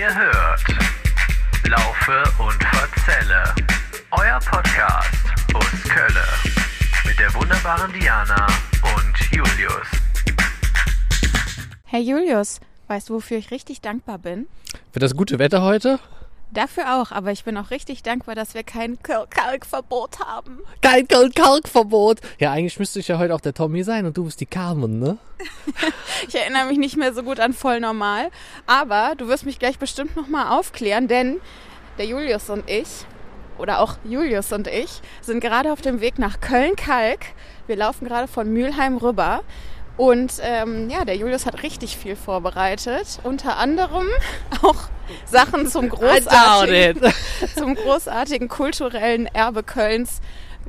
Ihr hört Laufe und Verzelle, euer Podcast aus Kölle mit der wunderbaren Diana und Julius. Hey Julius, weißt du, wofür ich richtig dankbar bin? Für das gute Wetter heute? Dafür auch, aber ich bin auch richtig dankbar, dass wir kein Kalkverbot haben. Kein Kalkverbot. Ja, eigentlich müsste ich ja heute auch der Tommy sein und du bist die Carmen, ne? ich erinnere mich nicht mehr so gut an voll normal, aber du wirst mich gleich bestimmt nochmal aufklären, denn der Julius und ich, oder auch Julius und ich, sind gerade auf dem Weg nach Köln-Kalk. Wir laufen gerade von Mülheim rüber. Und ähm, ja, der Julius hat richtig viel vorbereitet. Unter anderem auch Sachen zum großartigen, zum großartigen kulturellen Erbe Kölns.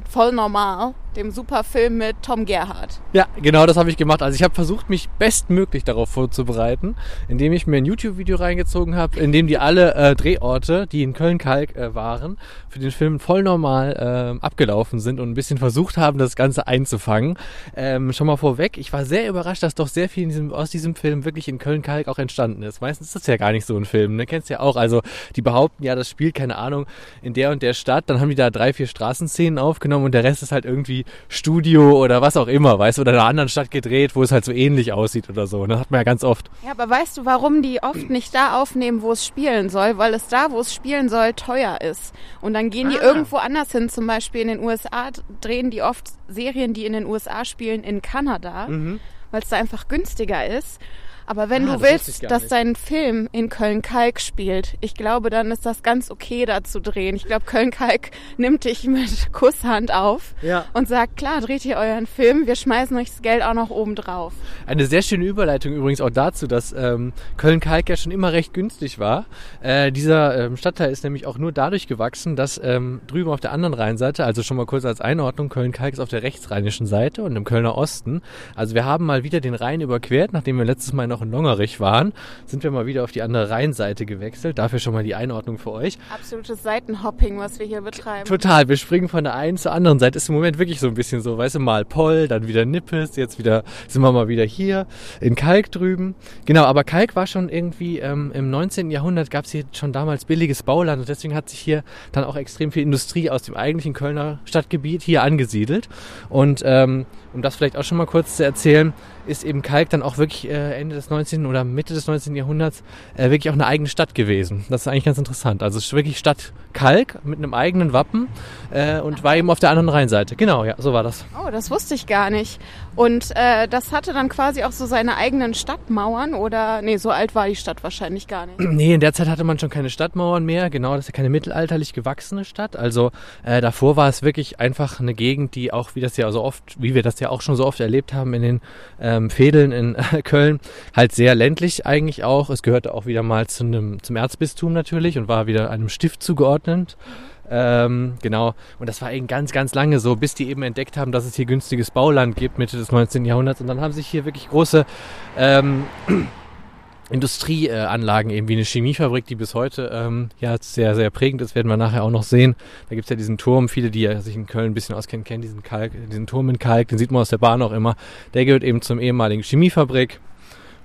Voll normal dem Superfilm mit Tom Gerhardt. Ja, genau das habe ich gemacht. Also ich habe versucht, mich bestmöglich darauf vorzubereiten, indem ich mir ein YouTube-Video reingezogen habe, in dem die alle äh, Drehorte, die in Köln-Kalk äh, waren, für den Film voll normal äh, abgelaufen sind und ein bisschen versucht haben, das Ganze einzufangen. Ähm, schon mal vorweg, ich war sehr überrascht, dass doch sehr viel diesem, aus diesem Film wirklich in Köln-Kalk auch entstanden ist. Meistens ist das ja gar nicht so ein Film, ne? Kennst du ja auch. Also die behaupten ja, das spielt, keine Ahnung, in der und der Stadt. Dann haben die da drei, vier Straßenszenen aufgenommen und der Rest ist halt irgendwie Studio oder was auch immer, weißt du, oder in einer anderen Stadt gedreht, wo es halt so ähnlich aussieht oder so. Das hat man ja ganz oft. Ja, aber weißt du, warum die oft nicht da aufnehmen, wo es spielen soll? Weil es da, wo es spielen soll, teuer ist. Und dann gehen die ah. irgendwo anders hin, zum Beispiel in den USA drehen die oft Serien, die in den USA spielen, in Kanada, mhm. weil es da einfach günstiger ist. Aber wenn ah, du das willst, dass nicht. dein Film in Köln-Kalk spielt, ich glaube, dann ist das ganz okay, da zu drehen. Ich glaube, Köln-Kalk nimmt dich mit Kusshand auf ja. und sagt, klar, dreht ihr euren Film, wir schmeißen euch das Geld auch noch oben drauf. Eine sehr schöne Überleitung übrigens auch dazu, dass ähm, Köln-Kalk ja schon immer recht günstig war. Äh, dieser ähm, Stadtteil ist nämlich auch nur dadurch gewachsen, dass ähm, drüben auf der anderen Rheinseite, also schon mal kurz als Einordnung, Köln-Kalk ist auf der rechtsrheinischen Seite und im Kölner Osten. Also wir haben mal wieder den Rhein überquert, nachdem wir letztes Mal noch noch in Longerich waren, sind wir mal wieder auf die andere Rheinseite gewechselt. Dafür schon mal die Einordnung für euch. Absolutes Seitenhopping, was wir hier betreiben. Total. Wir springen von der einen zur anderen Seite. Ist im Moment wirklich so ein bisschen so, weißt du, mal Poll, dann wieder Nippes, jetzt wieder sind wir mal wieder hier in Kalk drüben. Genau, aber Kalk war schon irgendwie ähm, im 19. Jahrhundert gab es hier schon damals billiges Bauland und deswegen hat sich hier dann auch extrem viel Industrie aus dem eigentlichen Kölner Stadtgebiet hier angesiedelt. Und ähm, um das vielleicht auch schon mal kurz zu erzählen, ist eben Kalk dann auch wirklich äh, Ende des 19. oder Mitte des 19. Jahrhunderts äh, wirklich auch eine eigene Stadt gewesen. Das ist eigentlich ganz interessant. Also es ist wirklich Stadt Kalk mit einem eigenen Wappen äh, und war eben auf der anderen Rheinseite. Genau, ja, so war das. Oh, das wusste ich gar nicht. Und äh, das hatte dann quasi auch so seine eigenen Stadtmauern oder, nee, so alt war die Stadt wahrscheinlich gar nicht. Nee, in der Zeit hatte man schon keine Stadtmauern mehr. Genau, das ist ja keine mittelalterlich gewachsene Stadt. Also äh, davor war es wirklich einfach eine Gegend, die auch, wie das ja so oft, wie wir das ja auch schon so oft erlebt haben in den ähm, Fädeln in äh, Köln, halt sehr ländlich eigentlich auch. Es gehörte auch wieder mal zu einem, zum Erzbistum natürlich und war wieder einem Stift zugeordnet. Mhm. Ähm, genau. Und das war eben ganz, ganz lange so, bis die eben entdeckt haben, dass es hier günstiges Bauland gibt, Mitte des 19. Jahrhunderts. Und dann haben sich hier wirklich große ähm, Industrieanlagen, eben wie eine Chemiefabrik, die bis heute ähm, ja sehr, sehr prägend ist, werden wir nachher auch noch sehen. Da gibt es ja diesen Turm, viele, die sich in Köln ein bisschen auskennen, kennen diesen, Kalk, diesen Turm in Kalk, den sieht man aus der Bahn auch immer. Der gehört eben zum ehemaligen Chemiefabrik.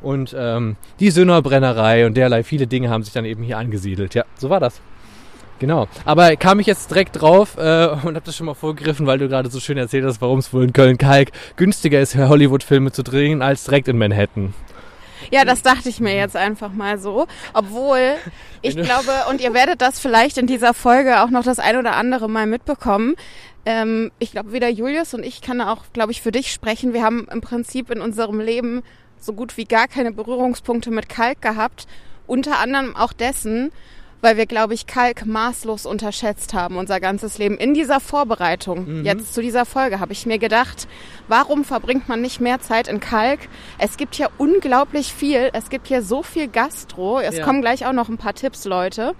Und ähm, die Sünnerbrennerei und derlei viele Dinge haben sich dann eben hier angesiedelt. Ja, so war das. Genau. Aber kam ich jetzt direkt drauf äh, und habe das schon mal vorgegriffen, weil du gerade so schön erzählt hast, warum es wohl in Köln-Kalk günstiger ist, Hollywood-Filme zu drehen, als direkt in Manhattan. Ja, das dachte ich mir jetzt einfach mal so. Obwohl, ich glaube, und ihr werdet das vielleicht in dieser Folge auch noch das ein oder andere Mal mitbekommen. Ähm, ich glaube, weder Julius und ich kann auch, glaube ich, für dich sprechen. Wir haben im Prinzip in unserem Leben so gut wie gar keine Berührungspunkte mit Kalk gehabt. Unter anderem auch dessen, weil wir, glaube ich, Kalk maßlos unterschätzt haben, unser ganzes Leben. In dieser Vorbereitung, mhm. jetzt zu dieser Folge, habe ich mir gedacht, warum verbringt man nicht mehr Zeit in Kalk? Es gibt hier unglaublich viel, es gibt hier so viel Gastro. Es ja. kommen gleich auch noch ein paar Tipps, Leute.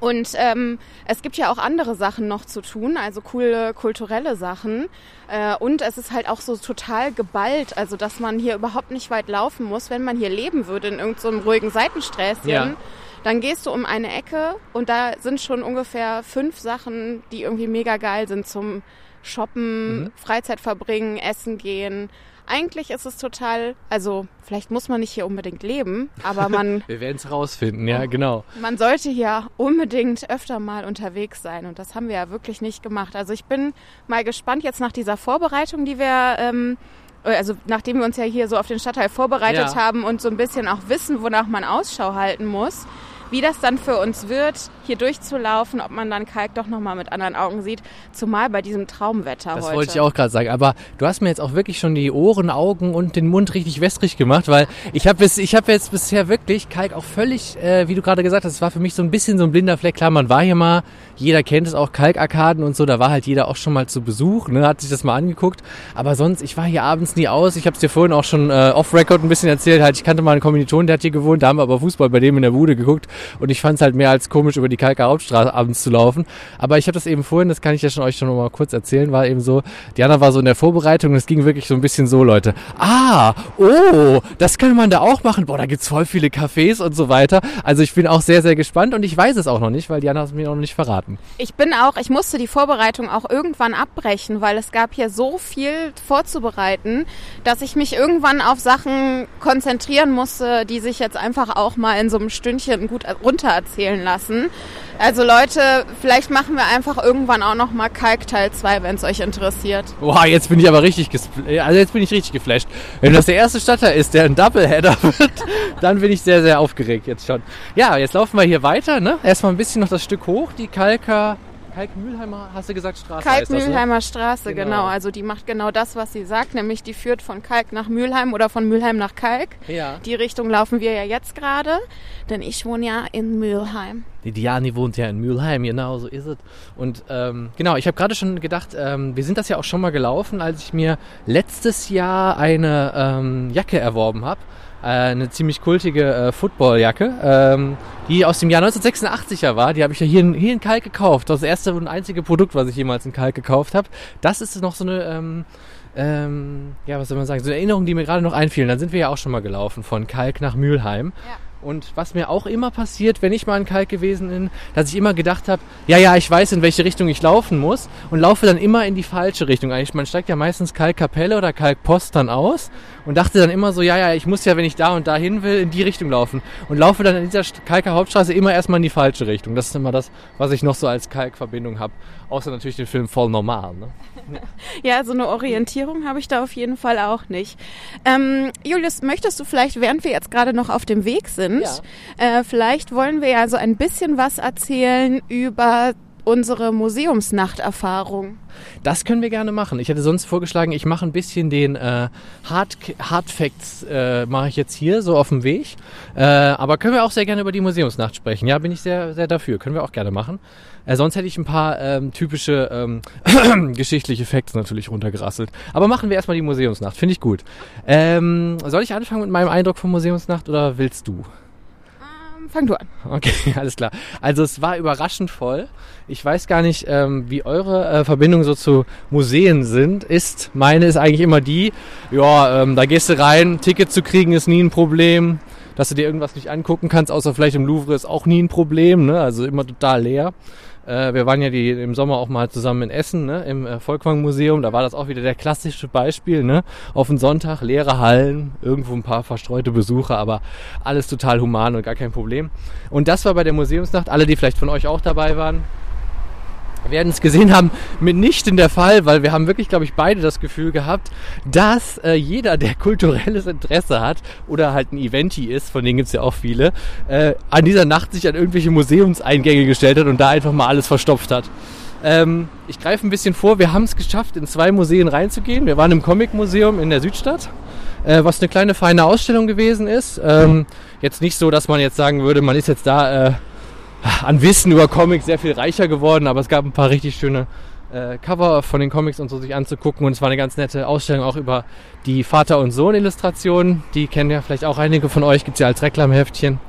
Und ähm, es gibt ja auch andere Sachen noch zu tun, also coole kulturelle Sachen. Äh, und es ist halt auch so total geballt, also dass man hier überhaupt nicht weit laufen muss, wenn man hier leben würde in irgendeinem so ruhigen Seitensträßchen. Ja dann gehst du um eine Ecke und da sind schon ungefähr fünf Sachen, die irgendwie mega geil sind zum Shoppen, mhm. Freizeit verbringen, essen gehen. eigentlich ist es total, also vielleicht muss man nicht hier unbedingt leben, aber man. Wir werden es rausfinden, ja, genau. Man sollte hier unbedingt öfter mal unterwegs sein und das haben wir ja wirklich nicht gemacht. Also ich bin mal gespannt jetzt nach dieser Vorbereitung, die wir. Ähm, also nachdem wir uns ja hier so auf den Stadtteil vorbereitet ja. haben und so ein bisschen auch wissen, wonach man Ausschau halten muss, wie das dann für uns wird, hier durchzulaufen, ob man dann Kalk doch nochmal mit anderen Augen sieht, zumal bei diesem Traumwetter das heute. Das wollte ich auch gerade sagen, aber du hast mir jetzt auch wirklich schon die Ohren, Augen und den Mund richtig wässrig gemacht, weil ich habe ich hab jetzt bisher wirklich Kalk auch völlig, äh, wie du gerade gesagt hast, es war für mich so ein bisschen so ein blinder Fleck. Klar, man war hier mal, jeder kennt es auch, Kalkarkaden und so, da war halt jeder auch schon mal zu Besuch, ne, hat sich das mal angeguckt, aber sonst, ich war hier abends nie aus, ich habe es dir vorhin auch schon äh, off-Record ein bisschen erzählt, halt, ich kannte mal einen Kommilitonen, der hat hier gewohnt, da haben wir aber Fußball bei dem in der Bude geguckt und ich fand es halt mehr als komisch, über die Kalker Hauptstraße abends zu laufen. Aber ich habe das eben vorhin, das kann ich ja schon euch schon mal kurz erzählen, war eben so, Diana war so in der Vorbereitung und es ging wirklich so ein bisschen so, Leute. Ah, oh, das kann man da auch machen. Boah, da gibt's voll viele Cafés und so weiter. Also ich bin auch sehr, sehr gespannt und ich weiß es auch noch nicht, weil Diana hat es mir noch nicht verraten. Ich bin auch, ich musste die Vorbereitung auch irgendwann abbrechen, weil es gab hier so viel vorzubereiten, dass ich mich irgendwann auf Sachen konzentrieren musste, die sich jetzt einfach auch mal in so einem Stündchen gut runter erzählen lassen. Also Leute, vielleicht machen wir einfach irgendwann auch noch mal Kalk Teil 2, wenn es euch interessiert. Boah, jetzt bin ich aber richtig also jetzt bin ich richtig geflasht. Wenn das der erste Stadtteil ist, der ein Doubleheader wird, dann bin ich sehr, sehr aufgeregt jetzt schon. Ja, jetzt laufen wir hier weiter, ne? Erstmal ein bisschen noch das Stück hoch, die Kalker Kalk-Mühlheimer, hast du gesagt, Straße? Kalk-Mühlheimer ne? Straße, genau. genau. Also die macht genau das, was sie sagt, nämlich die führt von Kalk nach Mülheim oder von Mülheim nach Kalk. Ja. Die Richtung laufen wir ja jetzt gerade, denn ich wohne ja in Mülheim. Die Diani wohnt ja in Mülheim, genau, so ist es. Und ähm, genau, ich habe gerade schon gedacht, ähm, wir sind das ja auch schon mal gelaufen, als ich mir letztes Jahr eine ähm, Jacke erworben habe äh, eine ziemlich kultige äh, Footballjacke, ähm, die aus dem Jahr 1986er war. Die habe ich ja hier in, hier in Kalk gekauft. Das erste und einzige Produkt, was ich jemals in Kalk gekauft habe. Das ist noch so eine, ähm, ähm, ja, was soll man sagen, so eine Erinnerung, die mir gerade noch einfielen. Dann sind wir ja auch schon mal gelaufen von Kalk nach Mülheim. Ja. Und was mir auch immer passiert, wenn ich mal in Kalk gewesen bin, dass ich immer gedacht habe, ja, ja, ich weiß, in welche Richtung ich laufen muss und laufe dann immer in die falsche Richtung. Eigentlich, man steigt ja meistens Kalkkapelle oder Kalkpost dann aus und dachte dann immer so, ja, ja, ich muss ja, wenn ich da und da hin will, in die Richtung laufen. Und laufe dann in dieser Kalker Hauptstraße immer erstmal in die falsche Richtung. Das ist immer das, was ich noch so als Kalkverbindung habe. Außer natürlich den Film voll normal. Ne? Ja, so eine Orientierung habe ich da auf jeden Fall auch nicht. Ähm, Julius, möchtest du vielleicht, während wir jetzt gerade noch auf dem Weg sind, ja. äh, vielleicht wollen wir ja so ein bisschen was erzählen über unsere Museumsnachterfahrung. Das können wir gerne machen. Ich hätte sonst vorgeschlagen, ich mache ein bisschen den äh, Hard, Hard Facts, äh, mache ich jetzt hier so auf dem Weg. Äh, aber können wir auch sehr gerne über die Museumsnacht sprechen. Ja, bin ich sehr, sehr dafür. Können wir auch gerne machen. Äh, sonst hätte ich ein paar ähm, typische ähm, geschichtliche Facts natürlich runtergerasselt. Aber machen wir erstmal die Museumsnacht. Finde ich gut. Ähm, soll ich anfangen mit meinem Eindruck von Museumsnacht oder willst du? Fang du an. Okay, alles klar. Also es war überraschend voll. Ich weiß gar nicht, ähm, wie eure äh, Verbindungen so zu Museen sind. Ist meine ist eigentlich immer die, ja, ähm, da gehst du rein, Ticket zu kriegen ist nie ein Problem. Dass du dir irgendwas nicht angucken kannst, außer vielleicht im Louvre, ist auch nie ein Problem. Ne? Also immer total leer. Äh, wir waren ja die, im Sommer auch mal zusammen in Essen, ne, im äh, Volkwang Museum. Da war das auch wieder der klassische Beispiel, ne? Auf den Sonntag, leere Hallen, irgendwo ein paar verstreute Besucher, aber alles total human und gar kein Problem. Und das war bei der Museumsnacht, alle, die vielleicht von euch auch dabei waren, werden es gesehen haben, mitnichten der Fall, weil wir haben wirklich, glaube ich, beide das Gefühl gehabt, dass äh, jeder, der kulturelles Interesse hat oder halt ein Eventi ist, von denen gibt es ja auch viele, äh, an dieser Nacht sich an irgendwelche Museumseingänge gestellt hat und da einfach mal alles verstopft hat. Ähm, ich greife ein bisschen vor, wir haben es geschafft, in zwei Museen reinzugehen. Wir waren im Comic-Museum in der Südstadt, äh, was eine kleine feine Ausstellung gewesen ist. Ähm, jetzt nicht so, dass man jetzt sagen würde, man ist jetzt da... An Wissen über Comics sehr viel reicher geworden, aber es gab ein paar richtig schöne äh, Cover von den Comics und so sich anzugucken und es war eine ganz nette Ausstellung auch über die Vater- und Sohn-Illustrationen. Die kennen ja vielleicht auch einige von euch, gibt es ja als Reklamheftchen.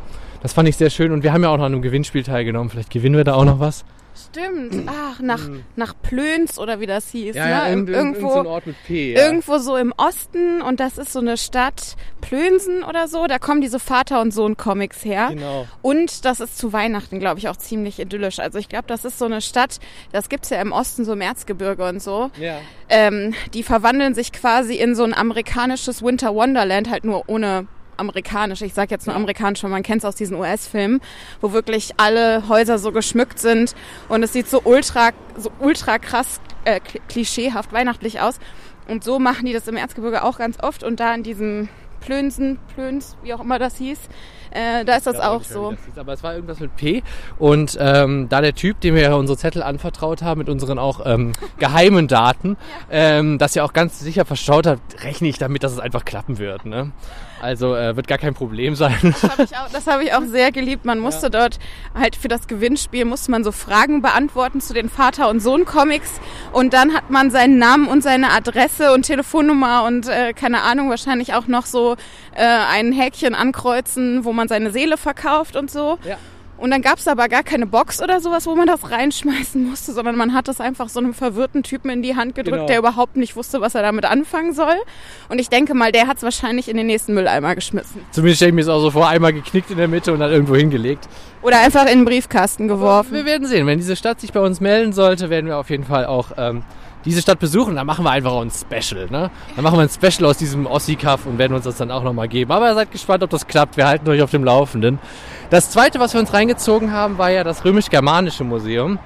Das fand ich sehr schön und wir haben ja auch noch an einem Gewinnspiel teilgenommen. Vielleicht gewinnen wir da auch noch was. Stimmt. Ach, nach, nach Plöns oder wie das hieß. Ja, ne? ja, Ir- irgendwo, irgendwo, so Ort mit P. Ja. irgendwo so im Osten und das ist so eine Stadt Plönsen oder so. Da kommen diese Vater- und Sohn-Comics her. Genau. Und das ist zu Weihnachten, glaube ich, auch ziemlich idyllisch. Also ich glaube, das ist so eine Stadt, das gibt's ja im Osten, so im Erzgebirge und so. Ja. Ähm, die verwandeln sich quasi in so ein amerikanisches Winter Wonderland, halt nur ohne amerikanisch. Ich sage jetzt nur amerikanisch, weil man kennt es aus diesen US-Filmen, wo wirklich alle Häuser so geschmückt sind und es sieht so ultra, so ultra krass äh, kli- klischeehaft weihnachtlich aus. Und so machen die das im Erzgebirge auch ganz oft und da in diesem Plönsen, Plöns, wie auch immer das hieß, äh, da ist das auch so. das hieß, aber es war irgendwas mit P. Und ähm, da der Typ, dem wir ja unsere Zettel anvertraut haben, mit unseren auch ähm, geheimen Daten, ähm, das ja auch ganz sicher verstaut hat, rechne ich damit, dass es einfach klappen wird. Ne? Also äh, wird gar kein Problem sein. Das habe ich, hab ich auch sehr geliebt. Man musste dort halt für das Gewinnspiel musste man so Fragen beantworten zu den Vater- und Sohn-Comics und dann hat man seinen Namen und seine Adresse und Telefonnummer und äh, keine Ahnung, wahrscheinlich auch noch so äh, ein Häkchen ankreuzen, wo man seine Seele verkauft und so. Ja. Und dann gab's aber gar keine Box oder sowas, wo man das reinschmeißen musste, sondern man hat das einfach so einem verwirrten Typen in die Hand gedrückt, Genau. der überhaupt nicht wusste, was er damit anfangen soll. Und ich denke mal, der hat's wahrscheinlich in den nächsten Mülleimer geschmissen. Zumindest stelle ich mir es auch so vor, einmal geknickt in der Mitte und dann irgendwo hingelegt. Oder einfach in den Briefkasten geworfen. Wir werden sehen. Wenn diese Stadt sich bei uns melden sollte, werden wir auf jeden Fall auch ähm, diese Stadt besuchen. Dann machen wir einfach auch ein Special. Ne? Dann machen wir ein Special aus diesem Ossi-Cuff und werden uns das dann auch nochmal geben. Aber seid gespannt, ob das klappt. Wir halten euch auf dem Laufenden. Das zweite, was wir uns reingezogen haben, war ja das römisch-germanische Museum.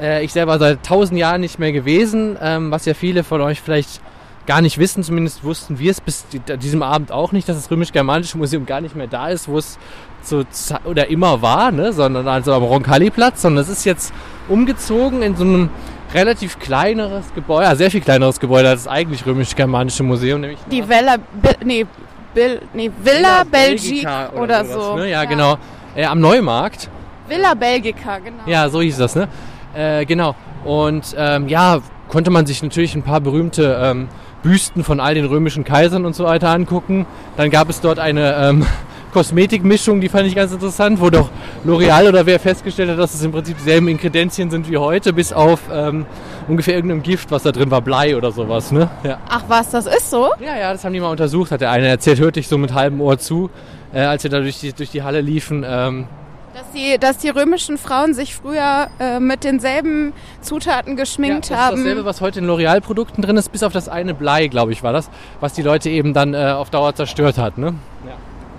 Äh, ich selber seit tausend Jahren nicht mehr gewesen, ähm, was ja viele von euch vielleicht gar nicht wissen. Zumindest wussten wir es bis di- diesem Abend auch nicht, dass das römisch-germanische Museum gar nicht mehr da ist, wo es ze- oder immer war, ne? sondern also am Roncalli-Platz, sondern es ist jetzt umgezogen in so einem relativ kleineres Gebäude, ja, sehr viel kleineres Gebäude als das eigentlich römisch-germanische Museum, nämlich Die Villa, Bi- nee, Bill, nee, Villa Belgique Belgica oder, sowas, so. Ne? Ja, genau. Äh, am Neumarkt. Villa Belgica, genau. Ja, so hieß das, ne? Äh, genau. Und ähm, ja, konnte man sich natürlich ein paar berühmte ähm, Büsten von all den römischen Kaisern und so weiter angucken. Dann gab es dort eine ähm, Kosmetikmischung, die fand ich ganz interessant, wo doch L'Oreal oder wer festgestellt hat, dass es im Prinzip dieselben Inkredenzien sind wie heute, bis auf ähm, ungefähr irgendeinem Gift, was da drin war, Blei oder sowas, ne? Ja. Ach was, das ist so? Ja, ja, das haben die mal untersucht, hat der eine erzählt, hörte ich so mit halbem Ohr zu, äh, als wir da durch die, durch die Halle liefen. Ähm, Dass die, dass die römischen Frauen sich früher äh, mit denselben Zutaten geschminkt ja, das haben. ist dasselbe, was heute in L'Oreal-Produkten drin ist, bis auf das eine Blei, glaube ich, war das, was die Leute eben dann äh, auf Dauer zerstört hat. Ne?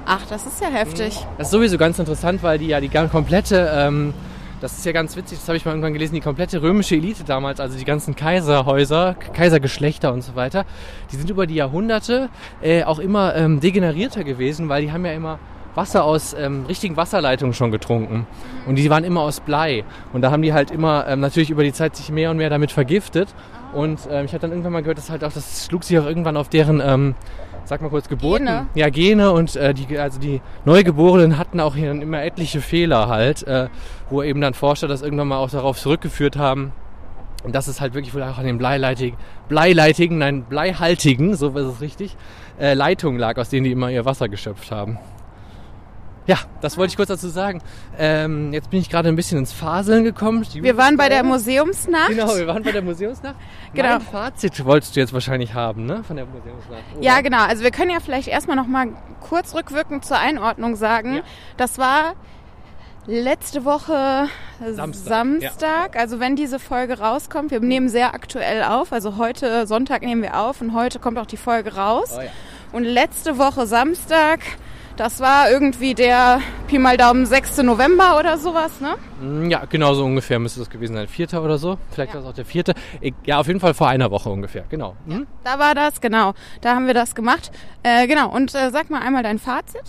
Ach, das ist ja heftig. Das ist sowieso ganz interessant, weil die ja die komplette, ähm, das ist ja ganz witzig, das habe ich mal irgendwann gelesen, die komplette römische Elite damals, also die ganzen Kaiserhäuser, Kaisergeschlechter und so weiter, die sind über die Jahrhunderte äh, auch immer ähm, degenerierter gewesen, weil die haben ja immer Wasser aus ähm, richtigen Wasserleitungen schon getrunken. Und die waren immer aus Blei. Und da haben die halt immer ähm, natürlich über die Zeit sich mehr und mehr damit vergiftet. Und ähm, ich habe dann irgendwann mal gehört, dass halt auch, das schlug sich auch irgendwann auf deren, ähm, sag mal kurz, Geburten. Gene. Ja, Gene und äh, die, also die Neugeborenen hatten auch hier dann immer etliche Fehler halt, äh, wo eben dann Forscher das irgendwann mal auch darauf zurückgeführt haben, und das ist halt wirklich wohl auch an den bleileitigen, bleileitigen, nein, bleihaltigen, so ist es richtig, äh, Leitungen lag, aus denen die immer ihr Wasser geschöpft haben. Ja, das wollte ich kurz dazu sagen. Ähm, jetzt bin ich gerade ein bisschen ins Faseln gekommen. Wir waren bei der Museum. Museumsnacht. Genau, wir waren bei der Museumsnacht. Genau. Mein Fazit wolltest du jetzt wahrscheinlich haben, ne? Von der Museumsnacht. oder? Ja, genau. Also wir können ja vielleicht erstmal noch mal kurz rückwirkend zur Einordnung sagen. Ja. Das war letzte Woche Samstag, Samstag. Also wenn diese Folge rauskommt, wir nehmen sehr aktuell auf. Also heute Sonntag nehmen wir auf und heute kommt auch die Folge raus. Oh ja. Und letzte Woche Samstag, das war irgendwie der Pi mal Daumen 6. November oder sowas, ne? Mm, Ja, genau so ungefähr müsste das gewesen sein. Vierter oder so. Vielleicht Ja. war es auch der vierte. Ich- Ja, auf jeden Fall vor einer Woche ungefähr. Genau. Mhm. Da war das, genau. Da haben wir das gemacht. Äh, genau. Und äh, sag mal einmal dein Fazit.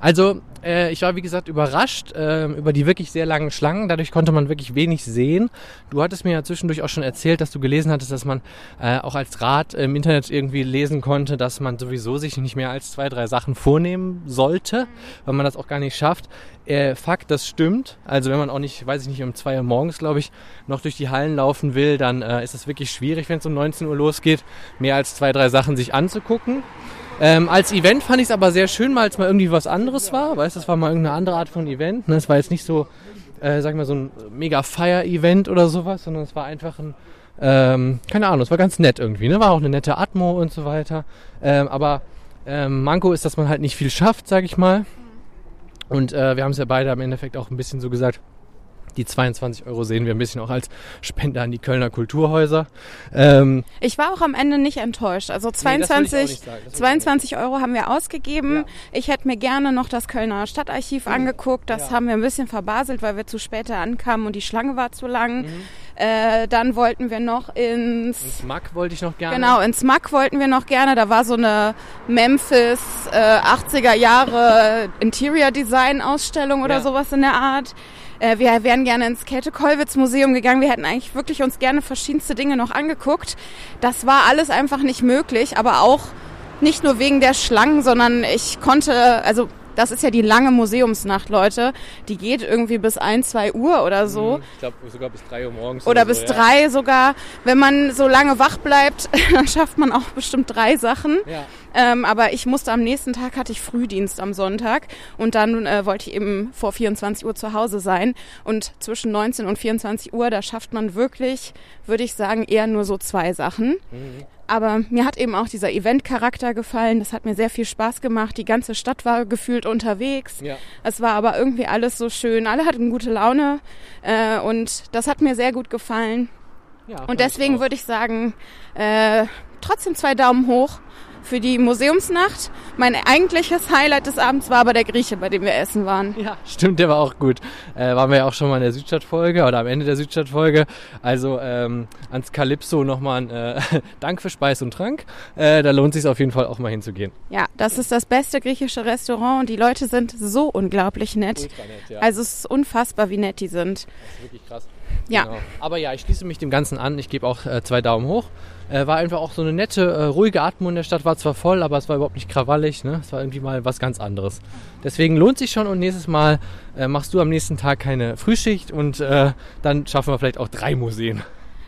Also, äh, ich war wie gesagt überrascht ähm, über die wirklich sehr langen Schlangen. Dadurch konnte man wirklich wenig sehen. Du hattest mir ja zwischendurch auch schon erzählt, dass du gelesen hattest, dass man äh, auch als Rat im Internet irgendwie lesen konnte, dass man sowieso sich nicht mehr als zwei, drei Sachen vornehmen sollte, weil man das auch gar nicht schafft. Äh, Fakt, das stimmt. Also wenn man auch nicht, weiß ich nicht, um zwei Uhr morgens, glaube ich, noch durch die Hallen laufen will, dann äh, ist es wirklich schwierig, wenn es um 19 Uhr losgeht, mehr als zwei, drei Sachen sich anzugucken. Ähm, als Event fand ich es aber sehr schön, weil es mal irgendwie was anderes war. Weißt du, es war mal irgendeine andere Art von Event. Ne? Es war jetzt nicht so äh, sag ich mal, so ein mega Fire-Event oder sowas, sondern es war einfach ein, ähm, keine Ahnung, es war ganz nett irgendwie, ne? War auch eine nette Atmo und so weiter. Ähm, aber ähm, Manko ist, dass man halt nicht viel schafft, sag ich mal. Und äh, wir haben es ja beide im Endeffekt auch ein bisschen so gesagt, die 22 Euro sehen wir ein bisschen auch als Spende an die Kölner Kulturhäuser. Ähm, Ich war auch am Ende nicht enttäuscht. Also Nee, das will ich auch 22, nicht sagen. Das will ich auch 22 Euro haben wir ausgegeben. Ja. Ich hätte mir gerne noch das Kölner Stadtarchiv angeguckt. Das Ja. haben wir ein bisschen verbaselt, weil wir zu spät ankamen und die Schlange war zu lang. Mhm. Äh, dann wollten wir noch ins ins Mack wollte ich noch gerne. Genau, ins MAC wollten wir noch gerne. Da war so eine Memphis äh, 80er Jahre Interior Design Ausstellung oder Ja. sowas in der Art. Äh, wir wären gerne ins Käthe-Kollwitz-Museum gegangen. Wir hätten eigentlich wirklich uns gerne verschiedenste Dinge noch angeguckt. Das war alles einfach nicht möglich, aber auch nicht nur wegen der Schlangen, sondern ich konnte, also das ist ja die lange Museumsnacht, Leute. Die geht irgendwie bis ein, zwei Uhr oder so. Mhm. Ich glaube sogar bis 3 Uhr morgens. Oder so, bis ja. drei sogar. Wenn man so lange wach bleibt, dann schafft man auch bestimmt drei Sachen. Ja. Ähm, aber ich musste am nächsten Tag, hatte ich Frühdienst am Sonntag und dann äh, wollte ich eben vor 24 Uhr zu Hause sein. Und zwischen 19 und 24 Uhr, da schafft man wirklich, würde ich sagen, eher nur so zwei Sachen. Mhm. Aber mir hat eben auch dieser Event-Charakter gefallen. Das hat mir sehr viel Spaß gemacht. Die ganze Stadt war gefühlt unterwegs. Ja. Es war aber irgendwie alles so schön. Alle hatten gute Laune. Äh, und das hat mir sehr gut gefallen. Ja, Und deswegen würde ich sagen, äh, trotzdem zwei Daumen hoch für die Museumsnacht. Mein eigentliches Highlight des Abends war aber der Grieche, bei dem wir essen waren. Ja, stimmt, der war auch gut. Äh, waren wir ja auch schon mal in der Südstadtfolge oder am Ende der Südstadtfolge. Also ähm, ans Calypso nochmal ein äh, Dank für Speis und Trank. Äh, da lohnt sich auf jeden Fall auch mal hinzugehen. Ja, das ist das beste griechische Restaurant und die Leute sind so unglaublich nett. Nett, ja. Also es ist unfassbar, wie nett die sind. Das ist wirklich krass. Ja. Genau. Aber ja, ich schließe mich dem Ganzen an. Ich gebe auch äh, zwei Daumen hoch. Äh, war einfach auch so eine nette, äh, ruhige Atmung in der Stadt. War zwar voll, aber es war überhaupt nicht krawallig. Ne? Es war irgendwie mal was ganz anderes. Deswegen lohnt sich schon und nächstes Mal äh, machst du am nächsten Tag keine Frühschicht und äh, dann schaffen wir vielleicht auch drei Museen.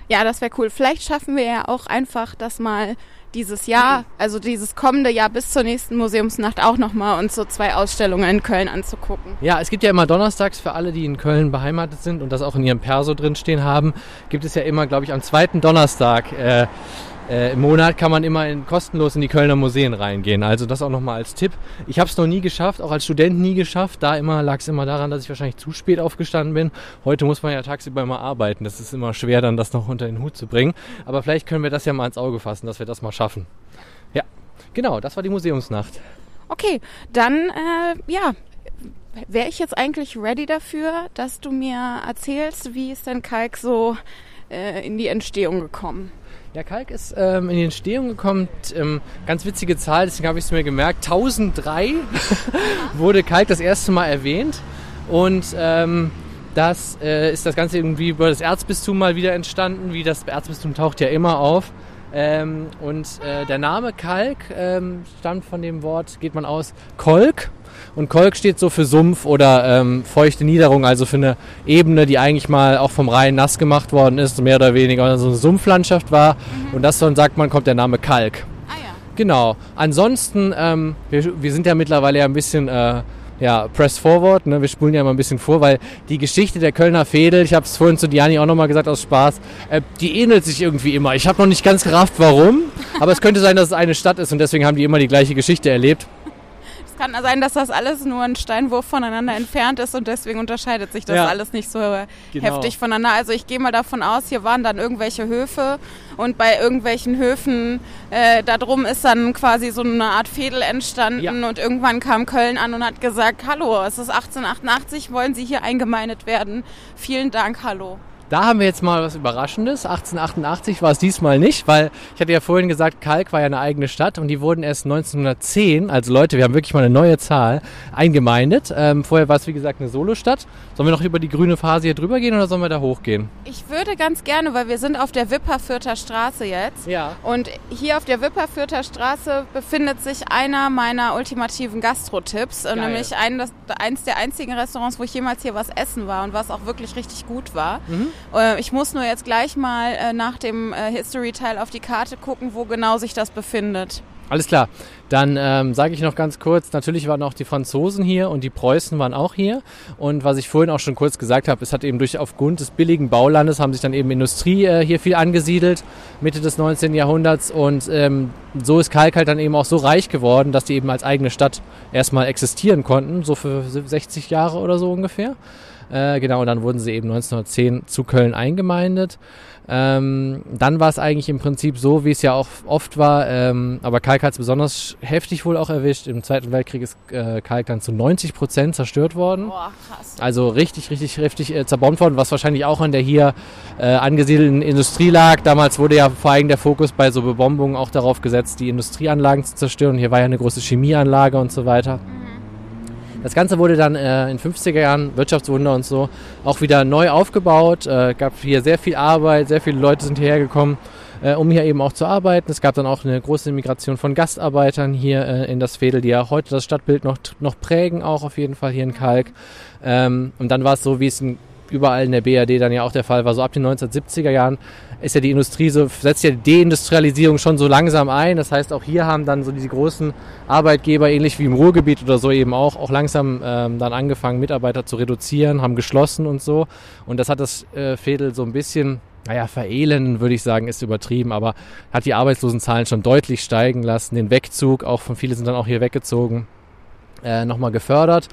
Ja, das wäre cool. Vielleicht schaffen wir ja auch einfach das mal dieses Jahr, also dieses kommende Jahr bis zur nächsten Museumsnacht auch nochmal uns so zwei Ausstellungen in Köln anzugucken. Ja, es gibt ja immer donnerstags für alle, die in Köln beheimatet sind und das auch in ihrem Perso drinstehen haben, gibt es ja immer, glaube ich, am zweiten Donnerstag äh, äh, im Monat kann man immer in, kostenlos in die Kölner Museen reingehen. Also das auch nochmal als Tipp. Ich habe es noch nie geschafft, auch als Student nie geschafft. Da immer lag es immer daran, dass ich wahrscheinlich zu spät aufgestanden bin. Heute muss man ja tagsüber immer arbeiten. Das ist immer schwer, dann das noch unter den Hut zu bringen. Aber vielleicht können wir das ja mal ins Auge fassen, dass wir das mal schaffen. Ja, genau, das war die Museumsnacht. Okay, dann äh, ja, wäre ich jetzt eigentlich ready dafür, dass du mir erzählst, wie ist denn Kalk so äh, in die Entstehung gekommen? Ja, Kalk ist ähm, in die Entstehung gekommen. Ähm, ganz witzige Zahl, deswegen habe ich es mir gemerkt. 1003 wurde Kalk das erste Mal erwähnt. Und ähm, das äh, ist das Ganze irgendwie über das Erzbistum mal wieder entstanden. Wie das Erzbistum taucht ja immer auf. Ähm, und äh, der Name Kalk ähm, stammt von dem Wort, geht man aus, Kolk. Und Kolk steht so für Sumpf oder ähm, feuchte Niederung, also für eine Ebene, die eigentlich mal auch vom Rhein nass gemacht worden ist, mehr oder weniger, so eine Sumpflandschaft war. Und das dann sagt man, kommt der Name Kalk. Ah ja. Genau. Ansonsten, ähm, wir, wir sind ja mittlerweile ja ein bisschen äh, ja, press forward, ne? wir spulen ja immer ein bisschen vor, weil die Geschichte der Kölner Fädel, ich habe es vorhin zu Diani auch nochmal gesagt aus Spaß, äh, die ähnelt sich irgendwie immer. Ich habe noch nicht ganz gerafft, warum, aber es könnte sein, dass es eine Stadt ist und deswegen haben die immer die gleiche Geschichte erlebt. Es kann sein, dass das alles nur ein Steinwurf voneinander entfernt ist und deswegen unterscheidet sich das Ja. alles nicht so Genau. heftig voneinander. Also ich gehe mal davon aus, hier waren dann irgendwelche Höfe und bei irgendwelchen Höfen äh, da drum ist dann quasi so eine Art Fädel entstanden Ja. und irgendwann kam Köln an und hat gesagt, hallo, es ist 1888, wollen Sie hier eingemeindet werden? Vielen Dank, hallo. Da haben wir jetzt mal was Überraschendes. 1888 war es diesmal nicht, weil ich hatte ja vorhin gesagt, Kalk war ja eine eigene Stadt und die wurden erst 1910, also Leute, wir haben wirklich mal eine neue Zahl, eingemeindet. Ähm, vorher war es wie gesagt eine Solostadt. Sollen wir noch über die grüne Phase hier drüber gehen oder sollen wir da hochgehen? Ich würde ganz gerne, weil wir sind auf der Wipperfürther Straße jetzt. Ja. Und hier auf der Wipperfürther Straße befindet sich einer meiner ultimativen Gastro-Tipps. äh. Nämlich ein, das, eins der einzigen Restaurants, wo ich jemals hier was essen war und was auch wirklich richtig gut war. Mhm. Äh, ich muss nur jetzt gleich mal äh, nach dem äh, History-Teil auf die Karte gucken, wo genau sich das befindet. Alles klar. Dann ähm, sage ich noch ganz kurz, natürlich waren auch die Franzosen hier und die Preußen waren auch hier. Und was ich vorhin auch schon kurz gesagt habe, es hat eben durch aufgrund des billigen Baulandes haben sich dann eben Industrie äh, hier viel angesiedelt, Mitte des 19. Jahrhunderts. Und ähm, so ist Kalk halt dann eben auch so reich geworden, dass die eben als eigene Stadt erstmal existieren konnten, so für 60 Jahre oder so ungefähr. Äh, genau, und dann wurden sie eben 1910 zu Köln eingemeindet. Ähm, dann war es eigentlich im Prinzip so, wie es ja auch oft war, ähm, aber Kalk hat es besonders heftig wohl auch erwischt. Im Zweiten Weltkrieg ist äh, Kalk dann zu 90 Prozent zerstört worden. Boah, krass. Also richtig, richtig heftig äh, zerbombt worden, was wahrscheinlich auch an der hier äh, angesiedelten Industrie lag. Damals wurde ja vor allem der Fokus bei so Bebombungen auch darauf gesetzt, die Industrieanlagen zu zerstören. Hier war ja eine große Chemieanlage und so weiter. Mhm. Das Ganze wurde dann äh, in 50er Jahren, Wirtschaftswunder und so, auch wieder neu aufgebaut. Äh, gab hier sehr viel Arbeit, sehr viele Leute sind hierher gekommen, äh, um hier eben auch zu arbeiten. Es gab dann auch eine große Migration von Gastarbeitern hier äh, in das Veedel, die ja heute das Stadtbild noch, noch prägen, auch auf jeden Fall hier in Kalk. Ähm, und dann war es so, wie es in überall in der BRD dann ja auch der Fall war. So ab den 1970er Jahren ist ja die Industrie so, setzt ja die Deindustrialisierung schon so langsam ein. Das heißt, auch hier haben dann so diese großen Arbeitgeber, ähnlich wie im Ruhrgebiet oder so eben auch, auch langsam ähm, dann angefangen, Mitarbeiter zu reduzieren, haben geschlossen und so. Und das hat das äh, Fädel so ein bisschen naja, verelenden, würde ich sagen, ist übertrieben, aber hat die Arbeitslosenzahlen schon deutlich steigen lassen. Den Wegzug, auch von vielen sind dann auch hier weggezogen, äh, nochmal gefördert.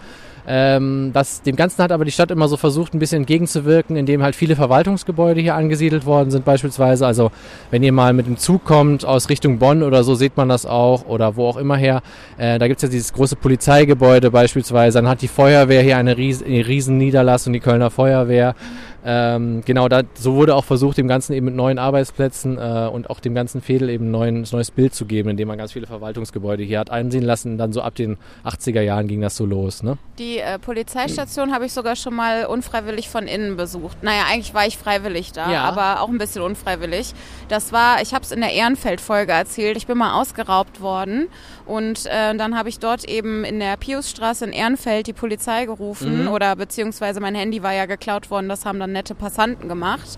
Ähm, das, dem Ganzen hat aber die Stadt immer so versucht, ein bisschen entgegenzuwirken, indem halt viele Verwaltungsgebäude hier angesiedelt worden sind beispielsweise. Also wenn ihr mal mit dem Zug kommt aus Richtung Bonn oder so, sieht man das auch oder wo auch immer her. Äh, da gibt's ja dieses große Polizeigebäude beispielsweise. Dann hat die Feuerwehr hier eine, Ries eine Riesenniederlassung, die Kölner Feuerwehr. Ähm, genau, da, so wurde auch versucht, dem Ganzen eben mit neuen Arbeitsplätzen äh, und auch dem ganzen Fädel eben ein neuen, neues Bild zu geben, indem man ganz viele Verwaltungsgebäude hier hat einsehen lassen. Dann so ab den 80er Jahren ging das so los. Ne? Die äh, Polizeistation habe ich sogar schon mal unfreiwillig von innen besucht. Naja, eigentlich war ich freiwillig da, Ja. aber auch ein bisschen unfreiwillig. Das war, ich habe es in der Ehrenfeld-Folge erzählt, ich bin mal ausgeraubt worden und äh, dann habe ich dort eben in der Piusstraße in Ehrenfeld die Polizei gerufen Mhm. oder beziehungsweise mein Handy war ja geklaut worden, das haben dann nette Passanten gemacht.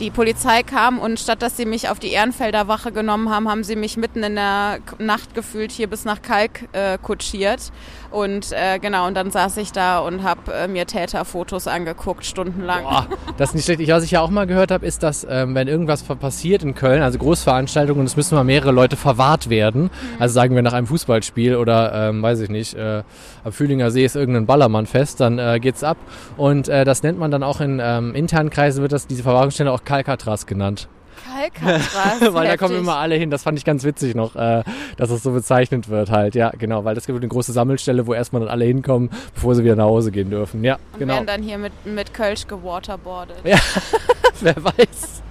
Die Polizei kam und statt dass sie mich auf die Ehrenfelder Wache genommen haben, haben sie mich mitten in der Nacht gefühlt hier bis nach Kalk äh, kutschiert. Und äh, genau, und dann saß ich da und habe äh, mir Täterfotos angeguckt, stundenlang. Boah, das ist nicht schlecht. Ich- Was ich ja auch mal gehört habe, ist, dass ähm, wenn irgendwas passiert in Köln, also Großveranstaltungen, und es müssen mal mehrere Leute verwahrt werden, also sagen wir nach einem Fußballspiel oder ähm, weiß ich nicht, äh, am Fühlinger See ist irgendein Ballermannfest, dann äh, geht's ab. Und äh, das nennt man dann auch in ähm, internen Kreisen, wird das diese Verwahrungsstelle auch Kalkatras genannt. Kalkatras. weil da kommen immer alle hin. Das fand ich ganz witzig noch, äh, dass es so bezeichnet wird halt. Ja, genau, weil das gibt eine große Sammelstelle, wo erstmal dann alle hinkommen, bevor sie wieder nach Hause gehen dürfen. Ja, Und genau. werden dann hier mit, mit Kölsch gewaterboardet. Wer weiß.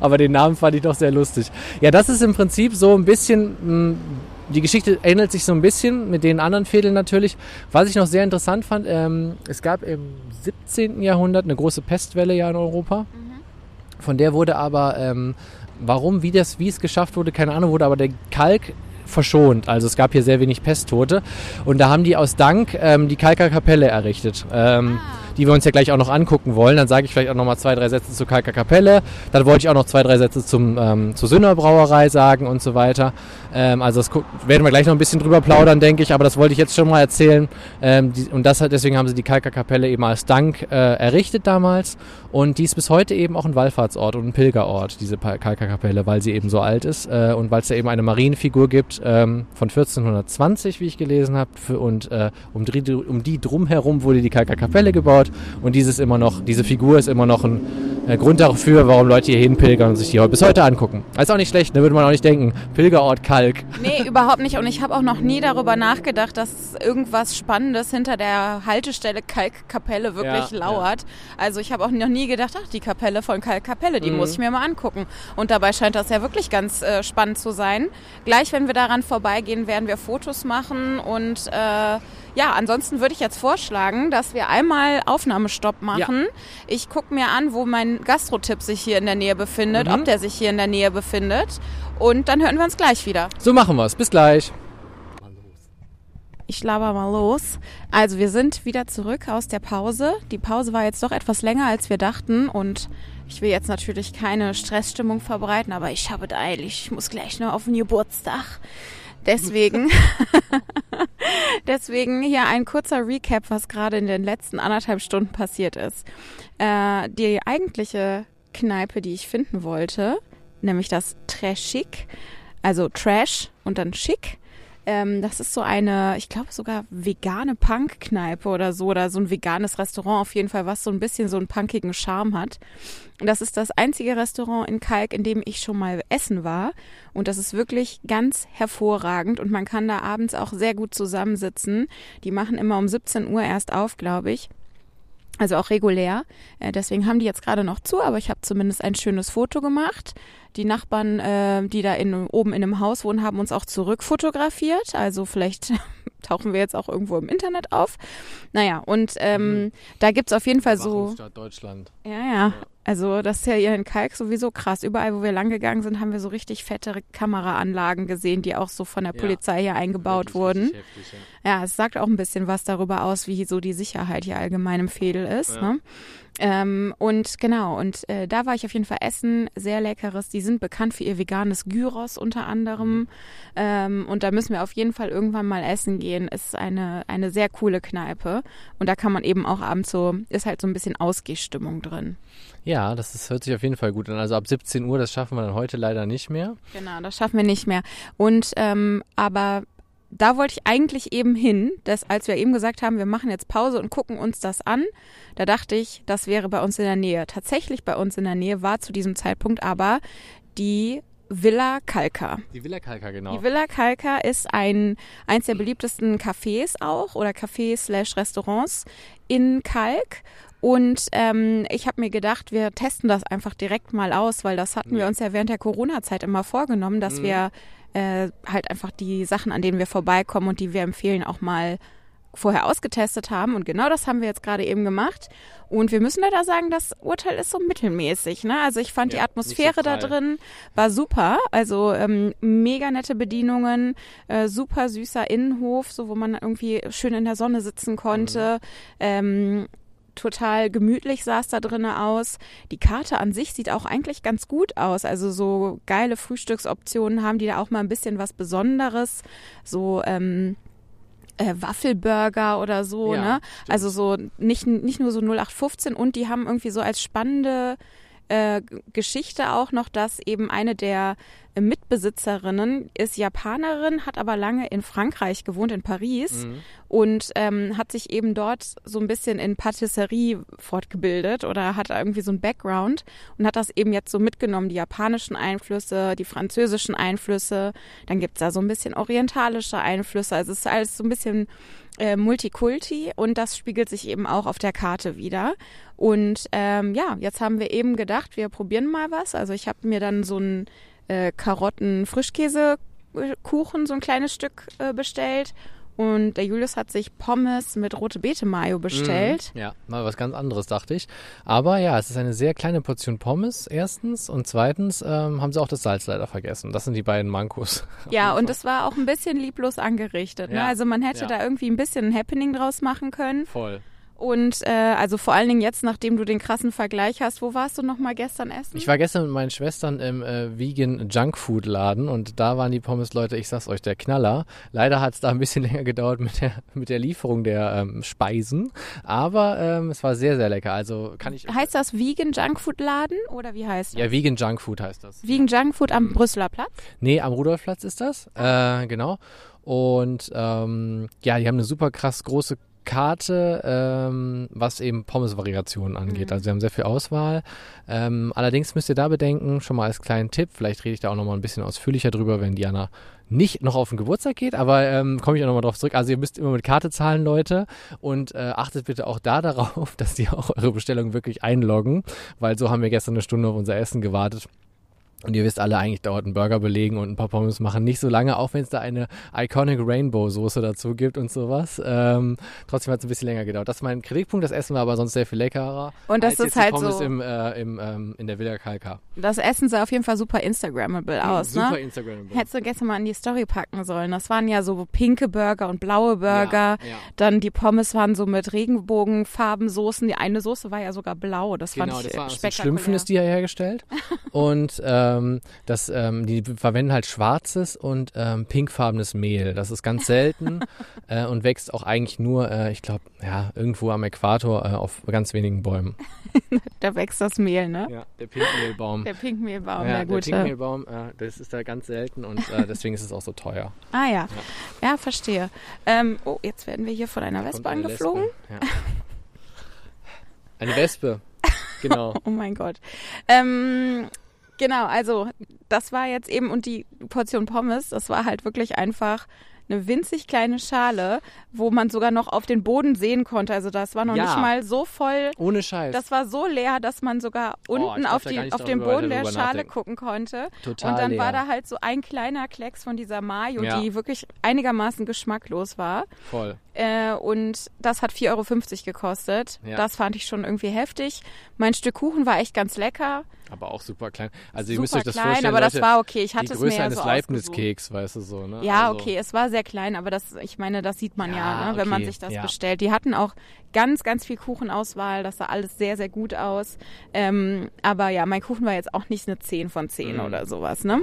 Aber den Namen fand ich doch sehr lustig. Ja, das ist im Prinzip so ein bisschen, mh, die Geschichte ähnelt sich so ein bisschen mit den anderen Fädeln natürlich. Was ich noch sehr interessant fand, ähm, es gab im 17. Jahrhundert eine große Pestwelle ja in Europa. Von der wurde aber, ähm, warum, wie, das, wie es geschafft wurde, keine Ahnung, wurde aber der Kalk verschont. Also es gab hier sehr wenig Pesttote. Und da haben die aus Dank ähm, die Kalker Kapelle errichtet, ähm, die wir uns ja gleich auch noch angucken wollen. Dann sage ich vielleicht auch noch mal zwei, drei Sätze zur Kalker Kapelle. Dann wollte ich auch noch zwei, drei Sätze zum, ähm, zur Sünner Brauerei sagen und so weiter. Ähm, also das werden wir gleich noch ein bisschen drüber plaudern, denke ich. Aber das wollte ich jetzt schon mal erzählen. Ähm, die, und das, deswegen haben sie die Kalker Kapelle eben als Dank äh, errichtet damals. Und die ist bis heute eben auch ein Wallfahrtsort und ein Pilgerort, diese Kalker Kapelle, weil sie eben so alt ist äh, und weil es da eben eine Marienfigur gibt ähm, von 1420, wie ich gelesen habe. Und äh, um, die, um die drumherum wurde die Kalker Kapelle gebaut. Und dieses immer noch, diese Figur ist immer noch ein äh, Grund dafür, warum Leute hier hinpilgern und sich die bis heute angucken. ist auch nicht schlecht, ne? würde man auch nicht denken. Pilgerort Kalk. Nee, überhaupt nicht. Und ich habe auch noch nie darüber nachgedacht, dass irgendwas Spannendes hinter der Haltestelle Kalkkapelle wirklich Ja, lauert. Also ich habe auch noch nie gedacht, ach, die Kapelle von Kalkkapelle, die Mhm. muss ich mir mal angucken. Und dabei scheint das ja wirklich ganz äh, spannend zu sein. Gleich, wenn wir daran vorbeigehen, werden wir Fotos machen. Und äh, ja, ansonsten würde ich jetzt vorschlagen, dass wir einmal Aufnahmestopp machen. Ich gucke mir an, wo mein Gastrotipp sich hier in der Nähe befindet, Mhm. ob der sich hier in der Nähe befindet. Und dann hören wir uns gleich wieder. So machen wir es. Bis gleich. Ich laber mal los. Also wir sind wieder zurück aus der Pause. Die Pause war jetzt doch etwas länger, als wir dachten. Und ich will jetzt natürlich keine Stressstimmung verbreiten, aber ich habe es eilig. Ich muss gleich noch auf den Geburtstag. Deswegen, deswegen hier ein kurzer Recap, was gerade in den letzten anderthalb Stunden passiert ist. Äh, die eigentliche Kneipe, die ich finden wollte, nämlich das Trashik, also Trash und dann Schick, ähm, das ist so eine, ich glaube sogar vegane Punk-Kneipe oder so, oder so ein veganes Restaurant auf jeden Fall, was so ein bisschen so einen punkigen Charme hat. Und das ist das einzige Restaurant in Kalk, in dem ich schon mal essen war. Und das ist wirklich ganz hervorragend und man kann da abends auch sehr gut zusammensitzen. Die machen immer um 17 Uhr erst auf, glaube ich. Also auch regulär. Äh, deswegen haben die jetzt gerade noch zu, aber ich habe zumindest ein schönes Foto gemacht. Die Nachbarn, äh, die da in, oben in einem Haus wohnen, haben uns auch zurückfotografiert. Also vielleicht tauchen wir jetzt auch irgendwo im Internet auf. Naja, und ähm, mhm. da gibt's auf jeden Fall so. Deutschland. Ja, ja, ja. Also das ist ja hier in Kalk sowieso krass. Überall, wo wir lang gegangen sind, haben wir so richtig fette Kameraanlagen gesehen, die auch so von der Polizei hier eingebaut wurden. Ja. ja. es sagt auch ein bisschen was darüber aus, wie so die Sicherheit hier allgemein im Fädel ist. Ja. Ne? Ähm, und genau, und äh, da war ich auf jeden Fall essen, sehr leckeres. Die sind bekannt für ihr veganes Gyros unter anderem. Mhm. Ähm, und da müssen wir auf jeden Fall irgendwann mal essen gehen. Ist eine, eine sehr coole Kneipe. Und da kann man eben auch abends so, ist halt so ein bisschen Ausgehstimmung drin. Ja, das ist, hört sich auf jeden Fall gut an. Also ab 17 Uhr, das schaffen wir dann heute leider nicht mehr. Genau, das schaffen wir nicht mehr. Und ähm, aber da wollte ich eigentlich eben hin, dass als wir eben gesagt haben, wir machen jetzt Pause und gucken uns das an, da dachte ich, das wäre bei uns in der Nähe. Tatsächlich bei uns in der Nähe war zu diesem Zeitpunkt aber die Villa Kalka. Die Villa Kalka, genau. Die Villa Kalka ist ein eins der beliebtesten Cafés auch oder Cafés slash Restaurants in Kalk und ähm, ich habe mir gedacht, wir testen das einfach direkt mal aus, weil das hatten wir uns ja während der Corona-Zeit immer vorgenommen, dass mhm. wir äh, halt einfach die Sachen, an denen wir vorbeikommen und die wir empfehlen, auch mal vorher ausgetestet haben. Und genau das haben wir jetzt gerade eben gemacht. Und wir müssen leider sagen, das Urteil ist so mittelmäßig. Ne? Also ich fand ja, die Atmosphäre da drin war super. Also ähm, mega nette Bedienungen, äh, super süßer Innenhof, so wo man irgendwie schön in der Sonne sitzen konnte. Mhm. Ähm, total gemütlich sah es da drinnen aus. Die Karte an sich sieht auch eigentlich ganz gut aus. Also so geile Frühstücksoptionen haben die da auch mal ein bisschen was Besonderes. So ähm, äh, Waffelburger oder so, ja, ne? Stimmt. Also so nicht, nicht nur so 0815 und die haben irgendwie so als spannende äh, Geschichte auch noch, dass eben eine der Mitbesitzerinnen ist Japanerin, hat aber lange in Frankreich gewohnt, in Paris mhm. und ähm, hat sich eben dort so ein bisschen in Patisserie fortgebildet oder hat irgendwie so ein Background und hat das eben jetzt so mitgenommen, die japanischen Einflüsse, die französischen Einflüsse, dann gibt's da so ein bisschen orientalische Einflüsse, also es ist alles so ein bisschen äh, Multikulti und das spiegelt sich eben auch auf der Karte wieder. Und ähm, ja, jetzt haben wir eben gedacht, wir probieren mal was. Also ich habe mir dann so ein äh, Karotten-Frischkäsekuchen, so ein kleines Stück äh, bestellt. Und der Julius hat sich Pommes mit rote Beete Mayo bestellt. Mm, ja, mal was ganz anderes, dachte ich. Aber ja, es ist eine sehr kleine Portion Pommes, erstens. Und zweitens ähm, haben sie auch das Salz leider vergessen. Das sind die beiden Mankos. Ja, und es war auch ein bisschen lieblos angerichtet. Ne? Ja, also man hätte ja. da irgendwie ein bisschen ein Happening draus machen können. Voll. Und äh, also vor allen Dingen jetzt, nachdem du den krassen Vergleich hast, wo warst du noch mal gestern essen? Ich war gestern mit meinen Schwestern im äh, Vegan Junkfood Laden und da waren die Pommes Leute, ich sag's euch, der Knaller. Leider hat es da ein bisschen länger gedauert mit der mit der Lieferung der ähm, Speisen, aber ähm, es war sehr sehr lecker. Also kann ich Heißt das Vegan Junkfood Laden oder wie heißt das? Ja, Vegan Junkfood heißt das. Vegan Junkfood am. Brüsseler Platz? Nee, am Rudolfplatz ist das. Äh, genau. Und ähm, ja, die haben eine super krass große Karte, ähm, was eben Pommes-Variationen angeht. Mhm. Also wir haben sehr viel Auswahl. Ähm, allerdings müsst ihr da bedenken, schon mal als kleinen Tipp, vielleicht rede ich da auch nochmal ein bisschen ausführlicher drüber, wenn Diana nicht noch auf den Geburtstag geht, aber ähm, komme ich auch nochmal drauf zurück. Also ihr müsst immer mit Karte zahlen, Leute, und äh, achtet bitte auch da darauf, dass ihr auch eure Bestellung wirklich einloggen, weil so haben wir gestern eine Stunde auf unser Essen gewartet. Und ihr wisst alle, eigentlich dauert ein Burger belegen und ein paar Pommes machen nicht so lange, auch wenn es da eine Iconic Rainbow Soße dazu gibt und sowas. Ähm, trotzdem hat es ein bisschen länger gedauert. Das ist mein Kritikpunkt. Das Essen war aber sonst sehr viel leckerer. Und das ist halt Pommes so. Im, äh, im, ähm, in der Villa Kalka. Das Essen sah auf jeden Fall super Instagrammable aus, super ne? Instagrammable. Hättest du gestern mal in die Story packen sollen. Das waren ja so pinke Burger und blaue Burger. Ja, ja. Dann die Pommes waren so mit Regenbogenfarben Soßen. Die eine Soße war ja sogar blau. Das genau, fand ich das war spektakulär. Schlümpfen ist die ja hergestellt. und äh, ähm, das, ähm, die verwenden halt schwarzes und ähm, pinkfarbenes Mehl. Das ist ganz selten äh, und wächst auch eigentlich nur, äh, ich glaube, ja, irgendwo am Äquator äh, auf ganz wenigen Bäumen. da wächst das Mehl, ne? Ja, der Pinkmehlbaum. Der Pinkmehlbaum, ja, ja, gut. Der Pinkmehlbaum, äh, das ist da ganz selten und äh, deswegen ist es auch so teuer. Ah ja, ja, verstehe. Ähm, oh, jetzt werden wir hier von einer Wespe eine angeflogen. Lesbe. Ja. Eine Wespe, genau. Oh mein Gott. Ähm, genau, also das war jetzt eben, und die Portion Pommes, das war halt wirklich einfach eine winzig kleine Schale, wo man sogar noch auf den Boden sehen konnte. Also das war noch Ja. nicht mal so voll. Ohne Scheiß. Das war so leer, dass man sogar unten darf auf, die, auf den Boden der Schale gucken konnte. Total und dann leer. war da halt so ein kleiner Klecks von dieser Mayo, Ja. die wirklich einigermaßen geschmacklos war. Voll. Äh, und das hat 4,50 Euro gekostet. Ja. Das fand ich schon irgendwie heftig. Mein Stück Kuchen war echt ganz lecker. Aber auch super klein. Also ihr Super müsst euch das klein, vorstellen, aber das Leute, war okay. Ich die hatte es Größe mir ja eines so Leibniz-Keks, weißt du so, ne? Ja, also, okay, es war sehr klein, aber das, ich meine, das sieht man ja, Ja, ne, wenn man sich das ja. bestellt. Die hatten auch ganz, ganz viel Kuchenauswahl, das sah alles sehr, sehr gut aus. Ähm, aber ja, mein Kuchen war jetzt auch nicht eine 10 von 10 Mhm. oder sowas, ne?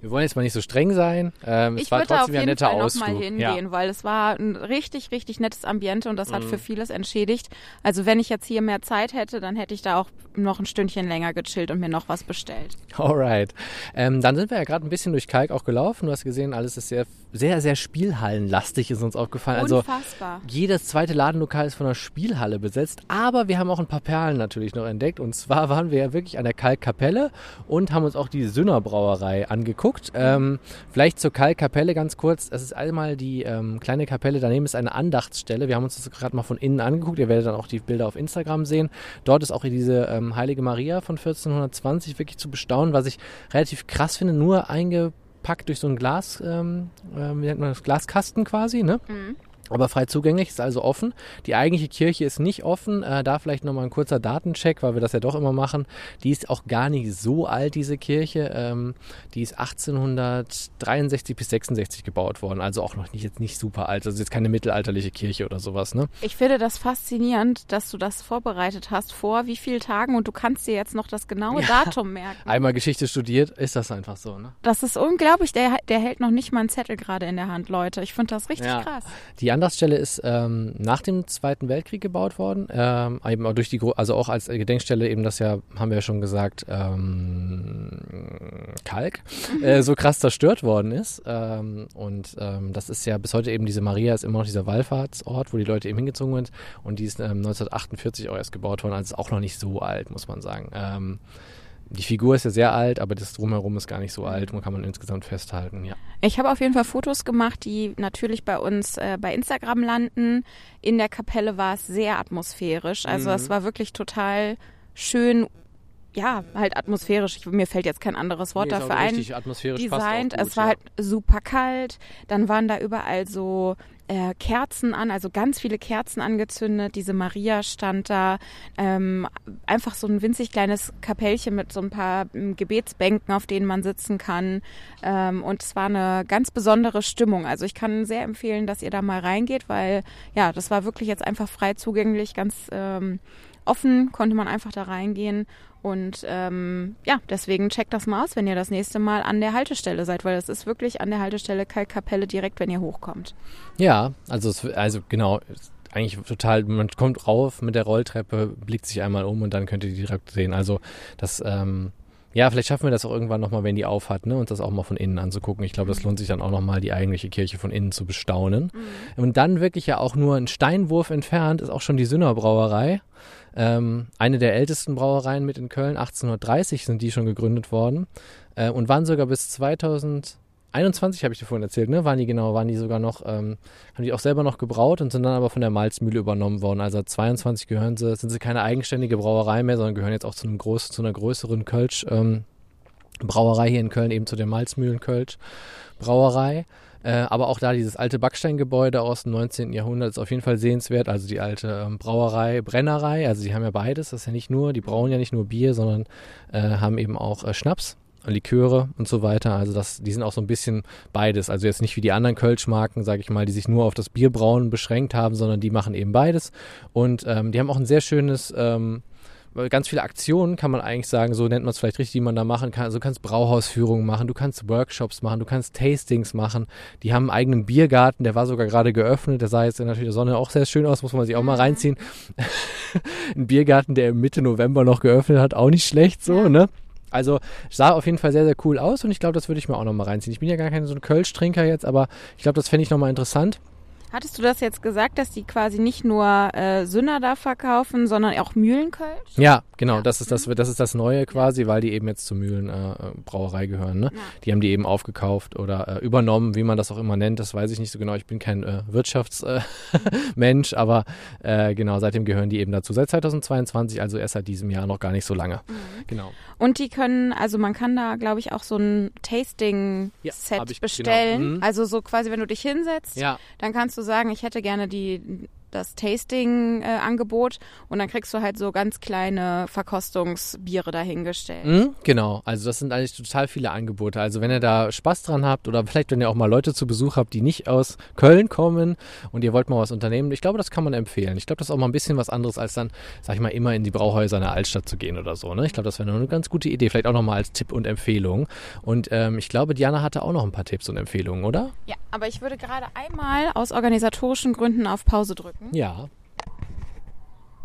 Wir wollen jetzt mal nicht so streng sein. Ähm, es Ich war würde da auf trotzdem ein jeden netter Fall Ausflug. nochmal hingehen, ja. weil es war ein richtig, richtig nettes Ambiente und das hat Mhm. für vieles entschädigt. Also wenn ich jetzt hier mehr Zeit hätte, dann hätte ich da auch noch ein Stündchen länger gechillt und mir noch was bestellt. Alright. Ähm, dann sind wir ja gerade ein bisschen durch Kalk auch gelaufen. Du hast gesehen, alles ist sehr, sehr, sehr Spielhallenlastig, ist uns aufgefallen. Also Unfassbar. jedes zweite Ladenlokal ist von einer Spielhalle besetzt, aber wir haben auch ein paar Perlen natürlich noch entdeckt. Und zwar waren wir ja wirklich an der Kalkkapelle und haben uns auch die Sünner Brauerei angeguckt. Ähm, vielleicht zur Kalkkapelle ganz kurz. Es ist einmal die ähm, kleine Kapelle, daneben ist eine Andachtsstelle. Wir haben uns das gerade mal von innen angeguckt. Ihr werdet dann auch die Bilder auf Instagram sehen. Dort ist auch diese ähm, Heilige Maria von 1420 wirklich zu bestaunen, was ich relativ krass finde, nur eingepackt durch so ein Glas, ähm, äh, wie nennt man das, Glaskasten quasi, ne? Mhm. Aber frei zugänglich, ist also offen. Die eigentliche Kirche ist nicht offen. Äh, da vielleicht nochmal ein kurzer Datencheck, weil wir das ja doch immer machen. Die ist auch gar nicht so alt, diese Kirche. Ähm, die ist 1863 bis 66 gebaut worden, also auch noch nicht, jetzt nicht super alt. Also jetzt keine mittelalterliche Kirche oder sowas, ne? Ich finde das faszinierend, dass du das vorbereitet hast vor wie vielen Tagen und du kannst dir jetzt noch das genaue Datum merken. Einmal Geschichte studiert, ist das einfach so, ne? Das ist unglaublich. Der, der hält noch nicht mal einen Zettel gerade in der Hand, Leute. Ich finde das richtig Ja. krass. Die Andachtsstelle ist ähm, nach dem Zweiten Weltkrieg gebaut worden, ähm, eben auch durch die, also auch als Gedenkstelle eben das ja, haben wir ja schon gesagt, ähm, Kalk, äh, so krass zerstört worden ist. Ähm, und ähm, das ist ja bis heute eben diese Maria ist immer noch dieser Wallfahrtsort, wo die Leute eben hingezogen sind. Und die ist ähm, 1948 auch erst gebaut worden, also ist auch noch nicht so alt, muss man sagen. Die Figur ist ja sehr alt, aber das drumherum ist gar nicht so alt, man kann man insgesamt festhalten, ja. Ich habe auf jeden Fall Fotos gemacht, die natürlich bei uns äh, bei Instagram landen. In der Kapelle war es sehr atmosphärisch. Also Mhm. es war wirklich total schön, ja, halt atmosphärisch. Ich, mir fällt jetzt kein anderes Wort Nee, dafür ein. richtig atmosphärisch passt designt. auch gut, es war ja. halt super kalt. Dann waren da überall so äh, Kerzen an, also ganz viele Kerzen angezündet. Diese Maria stand da. Ähm, einfach so ein winzig kleines Kapellchen mit so ein paar ähm, Gebetsbänken, auf denen man sitzen kann. Ähm, und es war eine ganz besondere Stimmung. Also ich kann sehr empfehlen, dass ihr da mal reingeht, weil ja, das war wirklich jetzt einfach frei zugänglich, ganz ähm, offen, konnte man einfach da reingehen. Und ähm, ja, deswegen checkt das mal aus, wenn ihr das nächste Mal an der Haltestelle seid, weil es ist wirklich an der Haltestelle Kalkkapelle direkt, wenn ihr hochkommt. Ja, also, es, also genau, eigentlich total, man kommt rauf mit der Rolltreppe, blickt sich einmal um und dann könnt ihr die direkt sehen. Also das, ähm, ja, vielleicht schaffen wir das auch irgendwann nochmal, wenn die auf hat, ne, und das auch mal von innen anzugucken. Ich glaube, das lohnt sich dann auch nochmal, die eigentliche Kirche von innen zu bestaunen. Und dann wirklich ja auch nur ein Steinwurf entfernt ist auch schon die Sünner Brauerei. Ähm, eine der ältesten Brauereien mit in Köln, 1830 sind die schon gegründet worden äh, und waren sogar bis 2021, habe ich dir vorhin erzählt, ne? Waren die genau, waren die sogar noch, ähm, haben die auch selber noch gebraut und sind dann aber von der Malzmühle übernommen worden. Also 22 gehören sie, sind sie keine eigenständige Brauerei mehr, sondern gehören jetzt auch zu einem groß, zu einer größeren Kölsch ähm, Brauerei hier in Köln, eben zu der Malzmühlen Kölsch Brauerei. Äh, aber auch da dieses alte Backsteingebäude aus dem 19. Jahrhundert ist auf jeden Fall sehenswert. Also die alte ähm, Brauerei, Brennerei. Also die haben ja beides. Das ist ja nicht nur, die brauen ja nicht nur Bier, sondern äh, haben eben auch äh, Schnaps, Liköre und so weiter. Also das, die sind auch so ein bisschen beides. Also jetzt nicht wie die anderen Kölschmarken, sage ich mal, die sich nur auf das Bierbrauen beschränkt haben, sondern die machen eben beides. Und ähm, die haben auch ein sehr schönes ähm, ganz viele Aktionen kann man eigentlich sagen, so nennt man es vielleicht richtig, die man da machen kann. Also du kannst Brauhausführungen machen, du kannst Workshops machen, du kannst Tastings machen. Die haben einen eigenen Biergarten, der war sogar gerade geöffnet, der sah jetzt in der Sonne auch sehr schön aus, muss man sich auch mal Mhm. reinziehen. Ein Biergarten, der Mitte November noch geöffnet hat, auch nicht schlecht so, ne? Also sah auf jeden Fall sehr, sehr cool aus und ich glaube, das würde ich mir auch nochmal reinziehen. Ich bin ja gar kein so ein Kölsch-Trinker jetzt, aber ich glaube, das fände ich nochmal interessant. Hattest du das jetzt gesagt, dass die quasi nicht nur äh, Sünner da verkaufen, sondern auch Mühlenkölsch? Ja, genau, Ja. das ist das, das ist das Neue quasi, weil die eben jetzt zur Mühlenbrauerei äh, Brauerei gehören. Ne? Ja. Die haben die eben aufgekauft oder äh, übernommen, wie man das auch immer nennt. Das weiß ich nicht so genau. Ich bin kein äh, Wirtschaftsmensch, äh, aber äh, genau, seitdem gehören die eben dazu. Seit 2022, also erst seit diesem Jahr noch gar nicht so lange. Genau. Und die können, also man kann da, glaube ich, auch so ein Ja, Tasting-Set hab ich- bestellen. genau. Mhm. Also so quasi, wenn du dich hinsetzt, Ja, dann kannst du sagen, ich hätte gerne die das Tasting-Angebot und dann kriegst du halt so ganz kleine Verkostungsbiere dahingestellt. Mhm, genau. Also das sind eigentlich total viele Angebote. Also wenn ihr da Spaß dran habt oder vielleicht wenn ihr auch mal Leute zu Besuch habt, die nicht aus Köln kommen und ihr wollt mal was unternehmen, ich glaube, das kann man empfehlen. Ich glaube, das ist auch mal ein bisschen was anderes, als dann, sag ich mal, immer in die Brauhäuser in der Altstadt zu gehen oder so. Ne? Ich glaube, das wäre eine ganz gute Idee. Vielleicht auch nochmal als Tipp und Empfehlung. Und ähm, ich glaube, Diana hatte auch noch ein paar Tipps und Empfehlungen, oder? Ja, aber ich würde gerade einmal aus organisatorischen Gründen auf Pause drücken. Ja.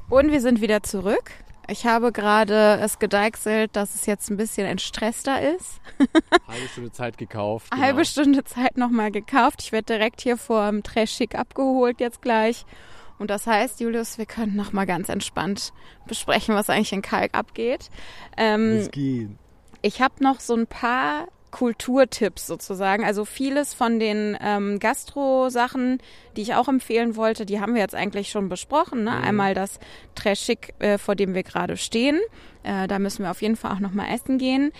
Und wir sind wieder zurück. Ich habe gerade es gedeichselt, dass es jetzt ein bisschen entstresster ist. Halbe Stunde Zeit gekauft. Eine halbe Stunde Zeit nochmal gekauft. Ich werde direkt hier vor dem Trashik abgeholt jetzt gleich. Und das heißt, Julius, wir können nochmal ganz entspannt besprechen, was eigentlich in Kalk abgeht. Ähm, Miskin. ich habe noch so ein paar Kulturtipps sozusagen. Also vieles von den ähm, Gastro-Sachen, die ich auch empfehlen wollte, die haben wir jetzt eigentlich schon besprochen. Ne? Einmal das Trashik, äh, vor dem wir gerade stehen. Äh, da müssen wir auf jeden Fall auch nochmal essen gehen.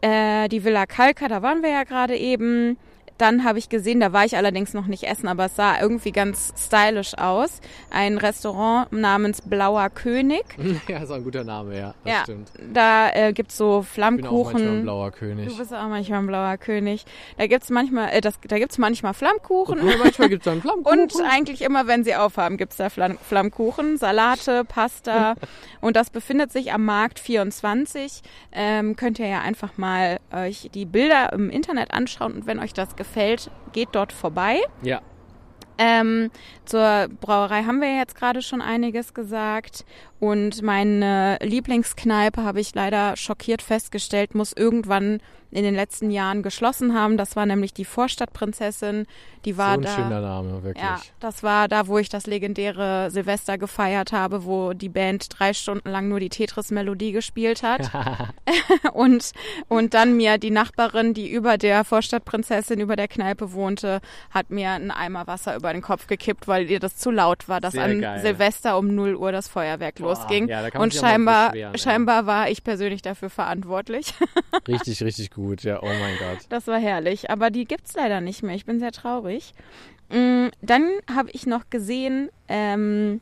Äh, die Villa Kalka, da waren wir ja gerade eben. Dann habe ich gesehen, da war ich allerdings noch nicht essen, aber es sah irgendwie ganz stylisch aus. Ein Restaurant namens Blauer König. Ja, ist auch ein guter Name, ja. Das ja, stimmt. da äh, gibt's so Ich bin auch manchmal ein Flammkuchen. blauer König. Du bist auch manchmal ein blauer König. Da gibt's manchmal, äh, das, da gibt's manchmal Flammkuchen. Und manchmal gibt es dann Flammkuchen. Und eigentlich immer, wenn sie aufhaben, gibt's da Flamm Flammkuchen, Salate, Pasta. und das befindet sich am Markt 24. Ähm, könnt ihr ja einfach mal euch die Bilder im Internet anschauen. Und wenn euch das gefällt, geht dort vorbei. ja. Ähm, zur Brauerei haben wir jetzt gerade schon einiges gesagt. Und meine Lieblingskneipe habe ich leider schockiert festgestellt, muss irgendwann in den letzten Jahren geschlossen haben. Das war nämlich die Vorstadtprinzessin. Die war so ein da. schöner Name, wirklich. Ja, das war da, wo ich das legendäre Silvester gefeiert habe, wo die Band drei Stunden lang nur die Tetris-Melodie gespielt hat. und, und dann mir die Nachbarin, die über der Vorstadtprinzessin, über der Kneipe wohnte, hat mir einen Eimer Wasser über den Kopf gekippt, weil ihr das zu laut war, dass Sehr an geil. Silvester um 0 Uhr das Feuerwerk losging. ja, und scheinbar, scheinbar war ich persönlich dafür verantwortlich. Richtig, richtig gut. Ja, oh mein Gott. Das war herrlich, aber die gibt's leider nicht mehr. Ich bin sehr traurig. Mm, Dann habe ich noch gesehen, ähm,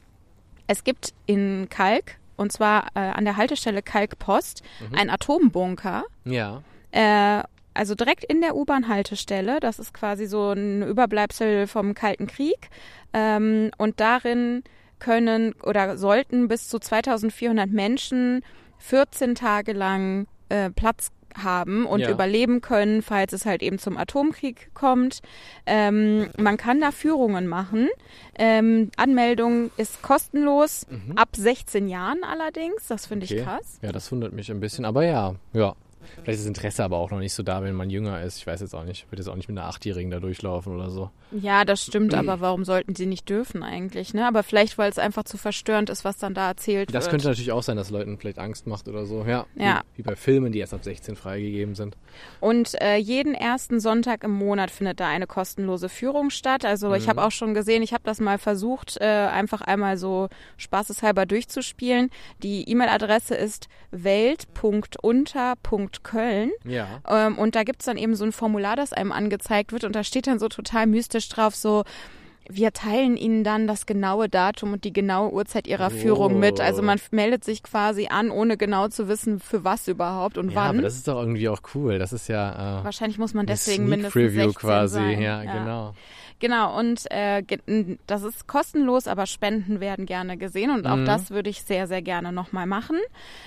es gibt in Kalk, und zwar äh, an der Haltestelle Kalkpost, einen Atombunker. Ja. Äh, also direkt in der U-Bahn-Haltestelle. Das ist quasi so ein Überbleibsel vom Kalten Krieg. Ähm, und darin können oder sollten bis zu 2400 Menschen 14 Tage lang äh, Platz haben und Ja. überleben können, falls es halt eben zum Atomkrieg kommt. Ähm, man kann da Führungen machen. Ähm, Anmeldung ist kostenlos, ab 16 Jahren allerdings. Das finde ich Okay. krass. Ja, das wundert mich ein bisschen. Aber ja, ja. Vielleicht ist das Interesse aber auch noch nicht so da, wenn man jünger ist. Ich weiß jetzt auch nicht. Ich würde jetzt auch nicht mit einer Achtjährigen da durchlaufen oder so. Ja, das stimmt, aber warum sollten sie nicht dürfen eigentlich, ne? Aber vielleicht, weil es einfach zu verstörend ist, was dann da erzählt Das wird. könnte natürlich auch sein, dass Leuten vielleicht Angst macht oder so. Ja. Ja. Wie, wie bei Filmen, die erst ab 16 freigegeben sind. Und äh, jeden ersten Sonntag im Monat findet da eine kostenlose Führung statt. Also ich habe auch schon gesehen, ich habe das mal versucht, äh, einfach einmal so spaßeshalber durchzuspielen. Die E-Mail-Adresse ist welt.unter.köln. Ja. Ähm, und da gibt's dann eben so ein Formular, das einem angezeigt wird. Und da steht dann so total mystisch drauf, so, wir teilen Ihnen dann das genaue Datum und die genaue Uhrzeit Ihrer Führung mit. Also man meldet sich quasi an, ohne genau zu wissen, für was überhaupt und Ja, wann. aber das ist doch irgendwie auch cool. Das ist ja äh, Wahrscheinlich muss man deswegen Sneak mindestens Preview 16 quasi. sein. Ja, genau. Genau, und äh, das ist kostenlos, aber Spenden werden gerne gesehen und auch mhm. das würde ich sehr, sehr gerne nochmal machen.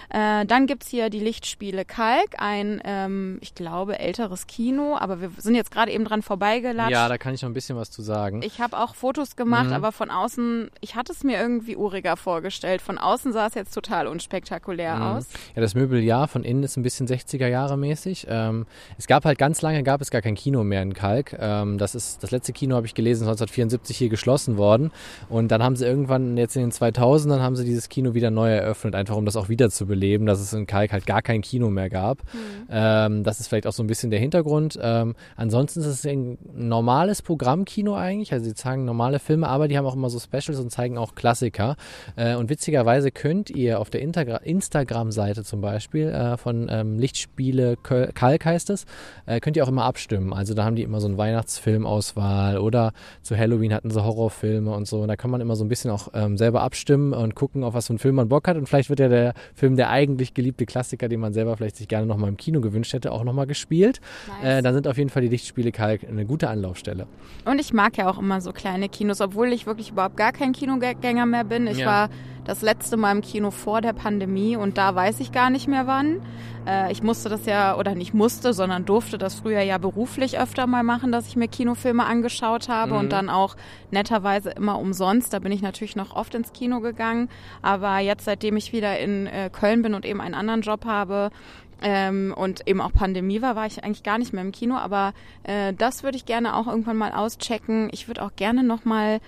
Äh, dann gibt's hier die Lichtspiele Kalk, ein, ähm, ich glaube, älteres Kino, aber wir sind jetzt gerade eben dran vorbeigelatscht. Ja, da kann ich noch ein bisschen was zu sagen. Ich habe auch Fotos gemacht, mhm. aber von außen, ich hatte es mir irgendwie uriger vorgestellt. Von außen sah es jetzt total unspektakulär mhm. aus. Ja, das Möbeljahr von innen ist ein bisschen 60er Jahre mäßig. Ähm, es gab halt ganz lange, gab es gar kein Kino mehr in Kalk. Ähm, das ist das letzte Kino, habe ich gelesen, 1974 hier geschlossen worden. Und dann haben sie irgendwann, jetzt in den 2000ern, haben sie dieses Kino wieder neu eröffnet, einfach um das auch wieder zu beleben, dass es in Kalk halt gar kein Kino mehr gab. Mhm. Ähm, das ist vielleicht auch so ein bisschen der Hintergrund. Ähm, ansonsten ist es ein normales Programmkino eigentlich. Also sie zeigen normale Filme, aber die haben auch immer so Specials und zeigen auch Klassiker. Äh, und witzigerweise könnt ihr auf der Instagram-Seite zum Beispiel äh, von ähm, Lichtspiele Kalk heißt es, äh, könnt ihr auch immer abstimmen. Also da haben die immer so eine Weihnachtsfilmauswahl oder zu Halloween hatten sie Horrorfilme und so. Und da kann man immer so ein bisschen auch ähm, selber abstimmen und gucken, auf was für einen Film man Bock hat. Und vielleicht wird ja der Film, der eigentlich geliebte Klassiker, den man selber vielleicht sich gerne nochmal im Kino gewünscht hätte, auch nochmal gespielt. Nice. Äh, dann sind auf jeden Fall die Lichtspiele Kalk eine gute Anlaufstelle. Und ich mag ja auch immer so kleine Kinos, obwohl ich wirklich überhaupt gar kein Kinogänger mehr bin. Ich ja. war das letzte Mal im Kino vor der Pandemie und da weiß ich gar nicht mehr wann. Äh, ich musste das ja, oder nicht musste, sondern durfte das früher ja beruflich öfter mal machen, dass ich mir Kinofilme angeschaut habe mhm. und dann auch netterweise immer umsonst. Da bin ich natürlich noch oft ins Kino gegangen. Aber jetzt, seitdem ich wieder in äh, Köln bin und eben einen anderen Job habe, ähm, und eben auch Pandemie war, war ich eigentlich gar nicht mehr im Kino. Aber äh, das würde ich gerne auch irgendwann mal auschecken. Ich würde auch gerne noch mal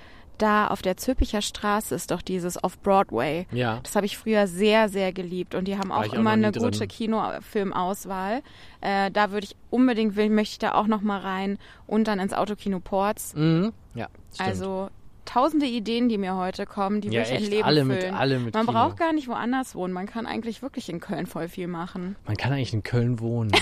da auf der Zülpicher Straße ist doch dieses Off-Broadway. Ja. Das habe ich früher sehr, sehr geliebt und die haben auch immer auch eine drin. gute Kinofilmauswahl. Äh, da würde ich unbedingt, will, möchte ich da auch noch mal rein und dann ins Autokino Ports. Mhm. Ja, stimmt. Also tausende Ideen, die mir heute kommen, die ja, will ich ein Leben alle füllen. Mit, alle mit Man Kino. braucht gar nicht woanders wohnen. Man kann eigentlich wirklich in Köln voll viel machen. Man kann eigentlich in Köln wohnen.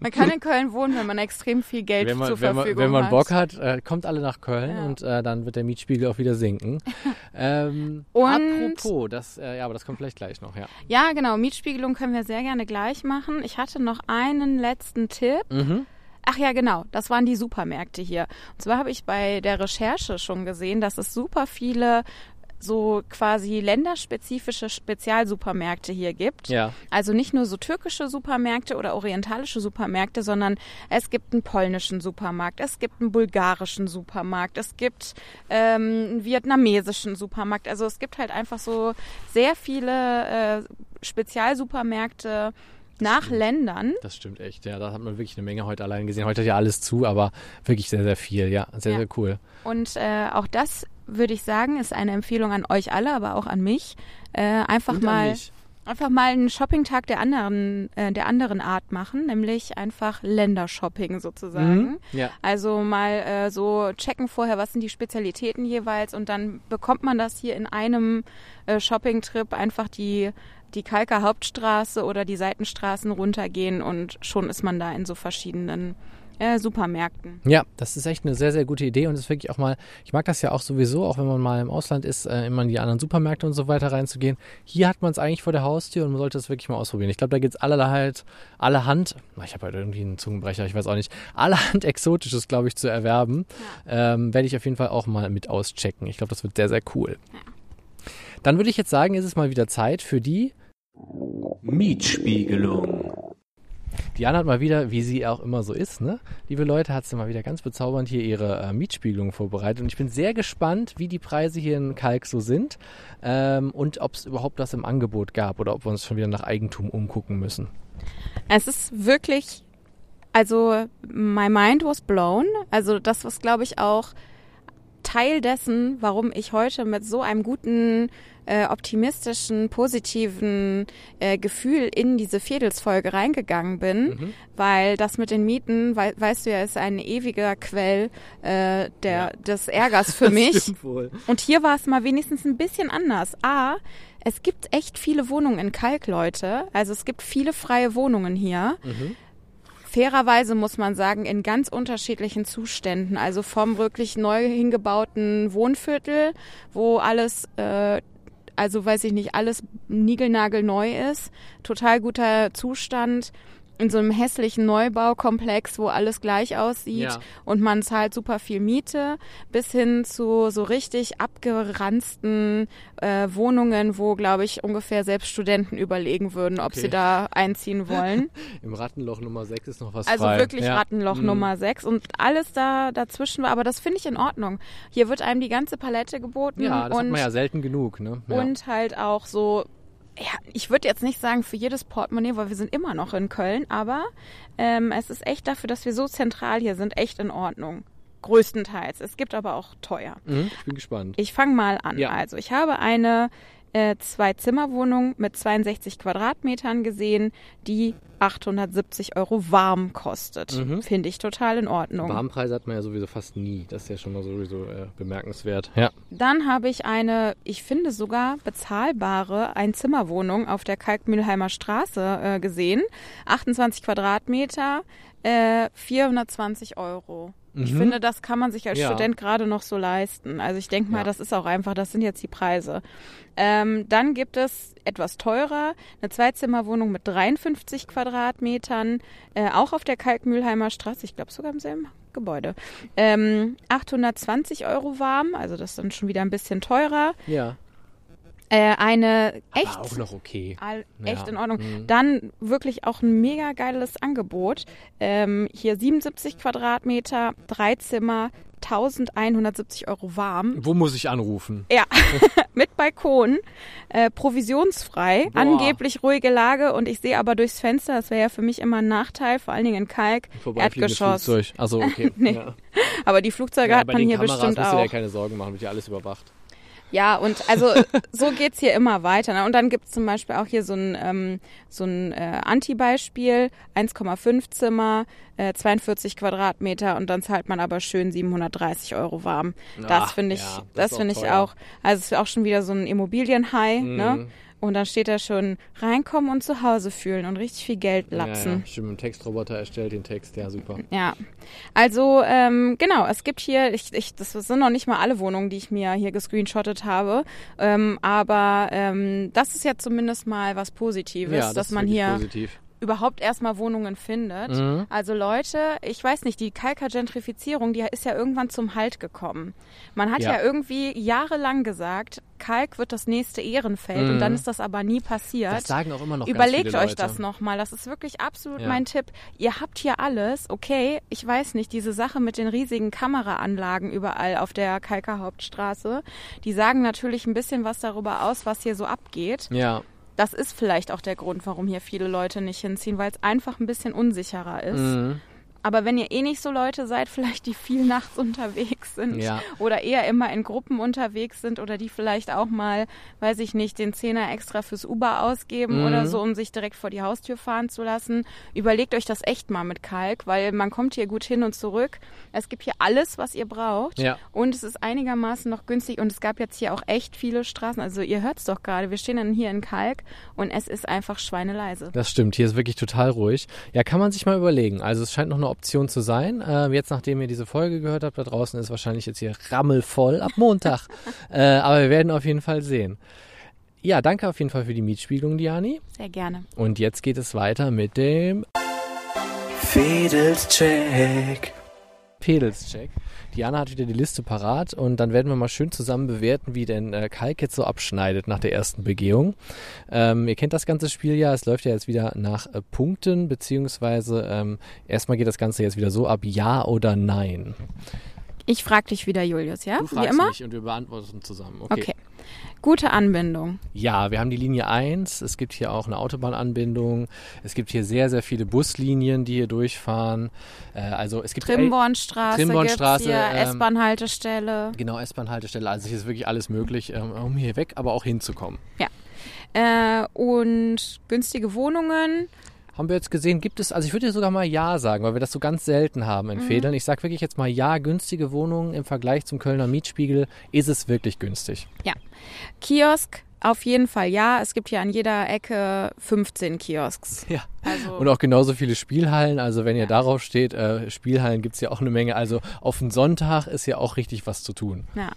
Man kann in Köln wohnen, wenn man extrem viel Geld man, zur Verfügung hat. Wenn man. Bock hat, äh, kommt alle nach Köln ja. und äh, dann wird der Mietspiegel auch wieder sinken. ähm, und apropos, das, äh, ja, aber das kommt vielleicht gleich noch, ja. Ja, genau, Mietspiegelung können wir sehr gerne gleich machen. Ich hatte noch einen letzten Tipp. Mhm. Ach ja, genau, das waren die Supermärkte hier. Und zwar habe ich bei der Recherche schon gesehen, dass es super viele so quasi länderspezifische Spezialsupermärkte hier gibt. Ja. Also nicht nur so türkische Supermärkte oder orientalische Supermärkte, sondern es gibt einen polnischen Supermarkt, es gibt einen bulgarischen Supermarkt, es gibt ähm, einen vietnamesischen Supermarkt. Also es gibt halt einfach so sehr viele äh, Spezialsupermärkte nach stimmt. Ländern. Das stimmt echt, ja. Da hat man wirklich eine Menge heute allein gesehen. Heute hat ja alles zu, aber wirklich sehr, sehr viel, ja. Sehr, ja. sehr cool. Und äh, auch das würde ich sagen, ist eine Empfehlung an euch alle, aber auch an mich. Äh, einfach Und mal einfach mal einen Shoppingtag der anderen äh, der anderen Art machen, nämlich einfach Ländershopping sozusagen. Mhm, ja. Also mal äh, so checken vorher, was sind die Spezialitäten jeweils und dann bekommt man das hier in einem äh, Shoppingtrip einfach die die Kalker Hauptstraße oder die Seitenstraßen runtergehen und schon ist man da in so verschiedenen äh, Supermärkten. Ja, das ist echt eine sehr, sehr gute Idee und es ist wirklich auch mal, ich mag das ja auch sowieso, auch wenn man mal im Ausland ist, äh, immer in die anderen Supermärkte und so weiter reinzugehen. Hier hat man es eigentlich vor der Haustür und man sollte es wirklich mal ausprobieren. Ich glaube, da gibt es allerlei halt, allerhand, ich habe halt irgendwie einen Zungenbrecher, ich weiß auch nicht, allerhand Exotisches, glaube ich, zu erwerben. Ja. Ähm, Werde ich auf jeden Fall auch mal mit auschecken. Ich glaube, das wird sehr, sehr cool. Ja. Dann würde ich jetzt sagen, ist es mal wieder Zeit für die Mietspiegelung. Diana hat mal wieder, wie sie auch immer so ist, ne? Liebe Leute, hat sie mal wieder ganz bezaubernd hier ihre äh, Mietspiegelung vorbereitet. Und ich bin sehr gespannt, wie die Preise hier in Kalk so sind ähm, und ob es überhaupt was im Angebot gab oder ob wir uns schon wieder nach Eigentum umgucken müssen. Es ist wirklich, also my mind was blown. Also das, was glaube ich auch Teil dessen, warum ich heute mit so einem guten äh, optimistischen, positiven äh, Gefühl in diese Viertelsfolge reingegangen bin, mhm. weil das mit den Mieten, wei weißt du ja, ist ein ewiger Quell äh, der, ja. des Ärgers für mich. Und hier war es mal wenigstens ein bisschen anders. A, es gibt echt viele Wohnungen in Kalk, Leute. Also es gibt viele freie Wohnungen hier. Mhm fairerweise muss man sagen, in ganz unterschiedlichen Zuständen. Also vom wirklich neu hingebauten Wohnviertel, wo alles äh, also weiß ich nicht, alles niegelnagelneu ist, total guter Zustand, in so einem hässlichen Neubaukomplex, wo alles gleich aussieht Ja. und man zahlt super viel Miete, bis hin zu so richtig abgeranzten äh, Wohnungen, wo, glaube ich, ungefähr selbst Studenten überlegen würden, ob Okay. sie da einziehen wollen. Im Rattenloch Nummer 6 ist noch was Also frei. wirklich ja. Rattenloch Mhm. Nummer 6 und alles da dazwischen war, aber das finde ich in Ordnung. Hier wird einem die ganze Palette geboten Ja, das und, hat man ja selten genug, ne? Ja. und halt auch so, ja, ich würde jetzt nicht sagen für jedes Portemonnaie, weil wir sind immer noch in Köln, aber ähm, es ist echt dafür, dass wir so zentral hier sind, echt in Ordnung. Größtenteils. Es gibt aber auch teuer. Mhm, ich bin gespannt. Ich fange mal an. Ja. Also ich habe eine äh, Zwei-Zimmer-Wohnung mit 62 Quadratmetern gesehen, die 870 Euro warm kostet. Mhm. Finde ich total in Ordnung. Warmpreise hat man ja sowieso fast nie. Das ist ja schon mal sowieso äh, bemerkenswert. Ja. Dann habe ich eine, ich finde sogar bezahlbare Einzimmerwohnung auf der Kalkmühlheimer Straße äh, gesehen. 28 Quadratmeter, äh, 420 Euro. Ich Mhm. finde, das kann man sich als Ja. Student gerade noch so leisten. Also ich denke mal, Ja. das ist auch einfach, das sind jetzt die Preise. Ähm, dann gibt es etwas teurer, eine Zweizimmerwohnung mit 53 Quadratmetern, äh, auch auf der Kalkmühlheimer Straße, ich glaube sogar im selben Gebäude. Ähm, 820 Euro warm, also das ist dann schon wieder ein bisschen teurer. Ja. Äh, eine echt, Aber auch noch okay. all, Ja. echt in Ordnung. Mhm. Dann wirklich auch ein mega geiles Angebot. Ähm, hier 77 Quadratmeter, drei Zimmer, 1170 Euro warm. Wo muss ich anrufen? Ja, mit Balkon, äh, provisionsfrei, Boah. angeblich ruhige Lage und ich sehe aber durchs Fenster, das wäre ja für mich immer ein Nachteil, vor allen Dingen in Kalk, Erdgeschoss. Flugzeug. Also okay. Nee, ja. Aber die Flugzeuge Ja, hat bei man den hier Kameras bestimmt musst du auch. dir ja keine Sorgen machen, wird ja alles überwacht. Ja, und also so geht's hier immer weiter. Ne? Und dann gibt's zum Beispiel auch hier so ein, ähm, so ein äh, Anti-Beispiel, 1,5 Zimmer, äh, 42 Quadratmeter und dann zahlt man aber schön 730 Euro warm. Das finde ich, ja, das das, finde ich auch. Also es ist auch schon wieder so ein Immobilienhigh, ne? Und dann steht da schon reinkommen und zu Hause fühlen und richtig viel Geld Ja, lapsen. ja. Stimmt, ein Textroboter erstellt den Text. Ja, super. Ja, also ähm, genau, es gibt hier, ich, ich, das sind noch nicht mal alle Wohnungen, die ich mir hier gescreenshottet habe, ähm, aber ähm, das ist ja zumindest mal was Positives, ja, das dass ist man hier positiv. Überhaupt erstmal Wohnungen findet. Mhm. Also Leute, ich weiß nicht, die Kalker-Gentrifizierung, die ist ja irgendwann zum Halt gekommen. Man hat ja, Ja. irgendwie jahrelang gesagt, Kalk wird das nächste Ehrenfeld und Mhm. dann ist das aber nie passiert. Das sagen auch immer noch Überlegt euch Leute. das nochmal. Das ist wirklich absolut Ja. mein Tipp. Ihr habt hier alles, okay, ich weiß nicht, diese Sache mit den riesigen Kameraanlagen überall auf der Kalker Hauptstraße, die sagen natürlich ein bisschen was darüber aus, was hier so abgeht. Ja, Das ist vielleicht auch der Grund, warum hier viele Leute nicht hinziehen, weil es einfach ein bisschen unsicherer ist. mhm. Aber wenn ihr eh nicht so Leute seid, vielleicht die viel nachts unterwegs sind Ja. oder eher immer in Gruppen unterwegs sind oder die vielleicht auch mal, weiß ich nicht, den Zehner extra fürs Uber ausgeben Mhm. oder so, um sich direkt vor die Haustür fahren zu lassen, überlegt euch das echt mal mit Kalk, weil man kommt hier gut hin und zurück. Es gibt hier alles, was ihr braucht Ja. und es ist einigermaßen noch günstig und es gab jetzt hier auch echt viele Straßen. Also ihr hört es doch gerade, wir stehen dann hier in Kalk und es ist einfach schweineleise. Das stimmt, hier ist wirklich total ruhig. Ja, kann man sich mal überlegen. Also es scheint noch eine Option zu sein. Äh, jetzt, nachdem ihr diese Folge gehört habt, da draußen ist wahrscheinlich jetzt hier rammelvoll ab Montag. äh, aber wir werden auf jeden Fall sehen. Ja, danke auf jeden Fall für die Mietspiegelung, Diani. Sehr gerne. Und jetzt geht es weiter mit dem Fedelscheck. Pedelscheck. Diana hat wieder die Liste parat und dann werden wir mal schön zusammen bewerten, wie denn äh, Kalk jetzt so abschneidet nach der ersten Begehung. Ähm, ihr kennt das ganze Spiel ja, es läuft ja jetzt wieder nach äh, Punkten, beziehungsweise ähm, erstmal geht das Ganze jetzt wieder so ab, ja oder nein. Ich frage dich wieder, Julius, ja? Du Wie fragst immer? mich und wir beantworten zusammen. Okay. Okay. Gute Anbindung. Ja, wir haben die Linie 1, es gibt hier auch eine Autobahnanbindung, es gibt hier sehr, sehr viele Buslinien, die hier durchfahren. Äh, also es gibt Trimbornstraße, Trimbornstraße, ähm, S-Bahn-Haltestelle. Genau, S-Bahn-Haltestelle. Also hier ist wirklich alles möglich, ähm, um hier weg, aber auch hinzukommen. Äh, und günstige Wohnungen. Haben wir jetzt gesehen, gibt es, also ich würde sogar mal Ja sagen, weil wir das so ganz selten haben Mhm. in Fädeln. Ich sage wirklich jetzt mal Ja, günstige Wohnungen im Vergleich zum Kölner Mietspiegel ist es wirklich günstig. Ja. Kiosk, auf jeden Fall ja. Es gibt hier an jeder Ecke 15 Kiosks. Ja. Also Und auch genauso viele Spielhallen. Also wenn ihr darauf steht, äh, Spielhallen gibt's ja auch eine Menge. Also auf den Sonntag ist ja auch richtig was zu tun. Ja.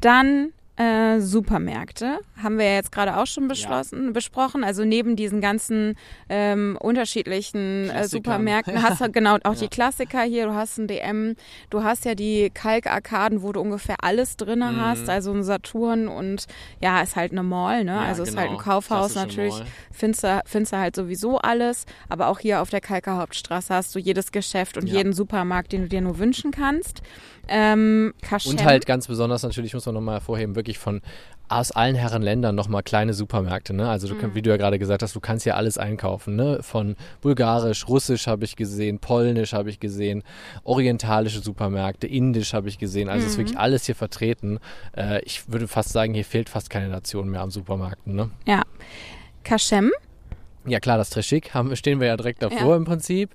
Dann äh, Supermärkte. Haben wir ja jetzt gerade auch schon beschlossen, besprochen. Also neben diesen ganzen ähm, unterschiedlichen äh. Supermärkten hast du genau auch Ja. die Klassiker hier. Du hast ein DM, du hast ja die Kalkarkaden, wo du ungefähr alles drinne Mhm. hast. Also ein Saturn und ja, ist halt eine Mall, ne? Ja, also ist halt ein genau. Kaufhaus Klassische natürlich. Mall. Findest du, findest du halt sowieso alles. Aber auch hier auf der Kalker Hauptstraße hast du jedes Geschäft und Ja. jeden Supermarkt, den du dir nur wünschen kannst. Ähm, Kaschem. Und halt ganz besonders natürlich, muss man nochmal hervorheben, wirklich von aus allen Herren Ländern nochmal kleine Supermärkte. Ne? Also du, Mhm. wie du ja gerade gesagt hast, du kannst ja alles einkaufen. Ne? Von bulgarisch, russisch habe ich gesehen, polnisch habe ich gesehen, orientalische Supermärkte, indisch habe ich gesehen. Also es ist Mhm. wirklich alles hier vertreten. Äh, ich würde fast sagen, hier fehlt fast keine Nation mehr am Supermarkten. Ne? Ja. Kaschem. Ja klar, das Treshik haben, stehen wir ja direkt davor Ja. im Prinzip.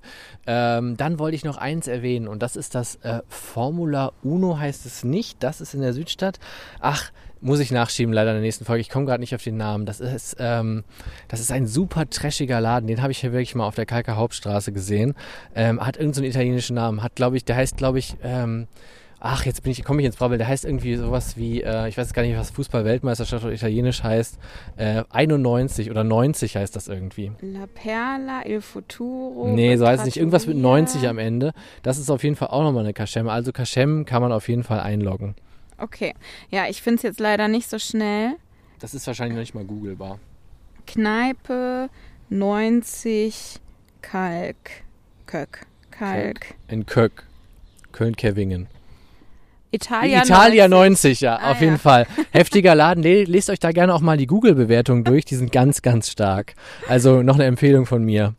Ähm, dann wollte ich noch eins erwähnen und das ist das äh, Formula Uno heißt es nicht. Das ist in der Südstadt. Ach, muss ich nachschieben leider in der nächsten Folge. Ich komme gerade nicht auf den Namen. Das ist, ähm, das ist ein super trashiger Laden. Den habe ich hier wirklich mal auf der Kalker Hauptstraße gesehen. Ähm, hat irgendeinen so einen italienischen Namen. Hat glaube ich, der heißt glaube ich ähm, Ach, jetzt bin ich, komme ich ins Brabbel. Der heißt irgendwie sowas wie, äh, ich weiß gar nicht, was Fußball-Weltmeisterschaft auf Italienisch heißt. Äh, 91 oder 90 heißt das irgendwie. La Perla, Il Futuro. Nee, so heißt es nicht. Irgendwas mit Trattoria. 90 am Ende. Das ist auf jeden Fall auch nochmal eine Kaschemme. Also Kaschem kann man auf jeden Fall einloggen. Okay. Ja, ich finde es jetzt leider nicht so schnell. Das ist wahrscheinlich noch nicht mal googelbar. Kneipe 90 Kalk. Köck. Kalk. In Kök. Köln-Kevingen. Italia, Italia 90. 90, ja, Ah, auf jeden ja. Fall. Heftiger Laden. Le lest euch da gerne auch mal die Google-Bewertungen durch. Die sind ganz, ganz stark. Also noch eine Empfehlung von mir.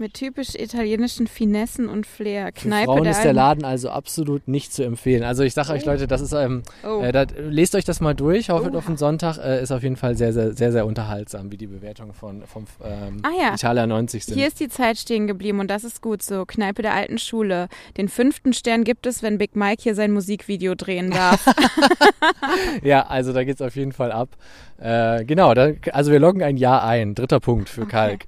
Mit typisch italienischen Finessen und Flair. Für Kneipe Frauen der ist der Laden also absolut nicht zu empfehlen. Also ich sage euch Leute, das ist ähm, Oh. äh, da, lest euch das mal durch. Hoffe Oha. auf den Sonntag äh, ist auf jeden Fall sehr, sehr, sehr, sehr unterhaltsam, wie die Bewertungen von vom ähm, Ah ja. Italia 90 sind. Hier ist die Zeit stehen geblieben und das ist gut so. Kneipe der alten Schule. Den fünften Stern gibt es, wenn Big Mike hier sein Musikvideo drehen darf. Ja, also da geht's auf jeden Fall ab. Äh, genau, da, also wir loggen ein Ja ein. Dritter Punkt für Kalk.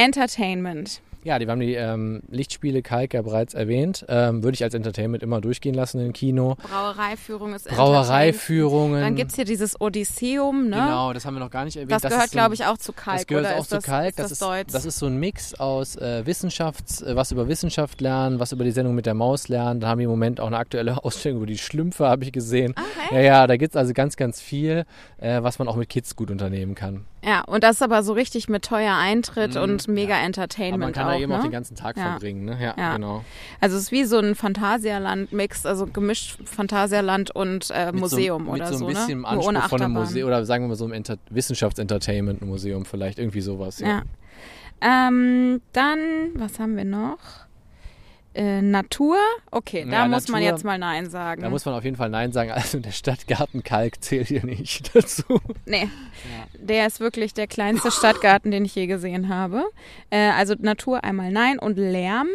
Entertainment. Ja, die, wir haben die ähm, Lichtspiele Kalk ja bereits erwähnt. Ähm, Würde ich als Entertainment immer durchgehen lassen im Kino. Brauereiführung ist Brauereiführungen. Dann gibt es hier dieses Odysseum, ne? Genau, das haben wir noch gar nicht erwähnt. Das, gehört, ist so glaube ich, auch zu Kalk. Das gehört oder auch ist zu das, Kalk. Ist das, das, ist, Deutsch? das ist so ein Mix aus äh, Wissenschafts, äh, was über Wissenschaft lernen, was über die Sendung mit der Maus lernen. Da haben wir im Moment auch eine aktuelle Ausstellung über die Schlümpfe, habe ich gesehen. Okay. Ja, ja, da gibt es also ganz, ganz viel, äh, was man auch mit Kids gut unternehmen kann. Ja, und das aber so richtig mit teuer Eintritt Mhm, und mega Aber Entertainment man kann auch, da eben ne? auch den ganzen Tag Ja. verbringen. Ne? Ja, Ja. genau. Also es ist wie so ein Phantasialand-Mix, also gemischt Phantasialand und äh, Mit Museum so, mit oder so so, ein bisschen im ne? Anspruch ohne von einem. Museum oder sagen wir mal so einem Enter Wissenschaftsentertainment-Museum vielleicht, irgendwie sowas. Ja. Ja. Ähm, dann, was haben wir noch? Äh, Natur? Okay, da Ja, muss man Natur- jetzt mal Nein sagen. Da muss man auf jeden Fall Nein sagen. Also der Stadtgarten Kalk zählt hier nicht dazu. nee, der ist wirklich der kleinste Stadtgarten, den ich je gesehen habe. Äh, also Natur einmal Nein und Lärm.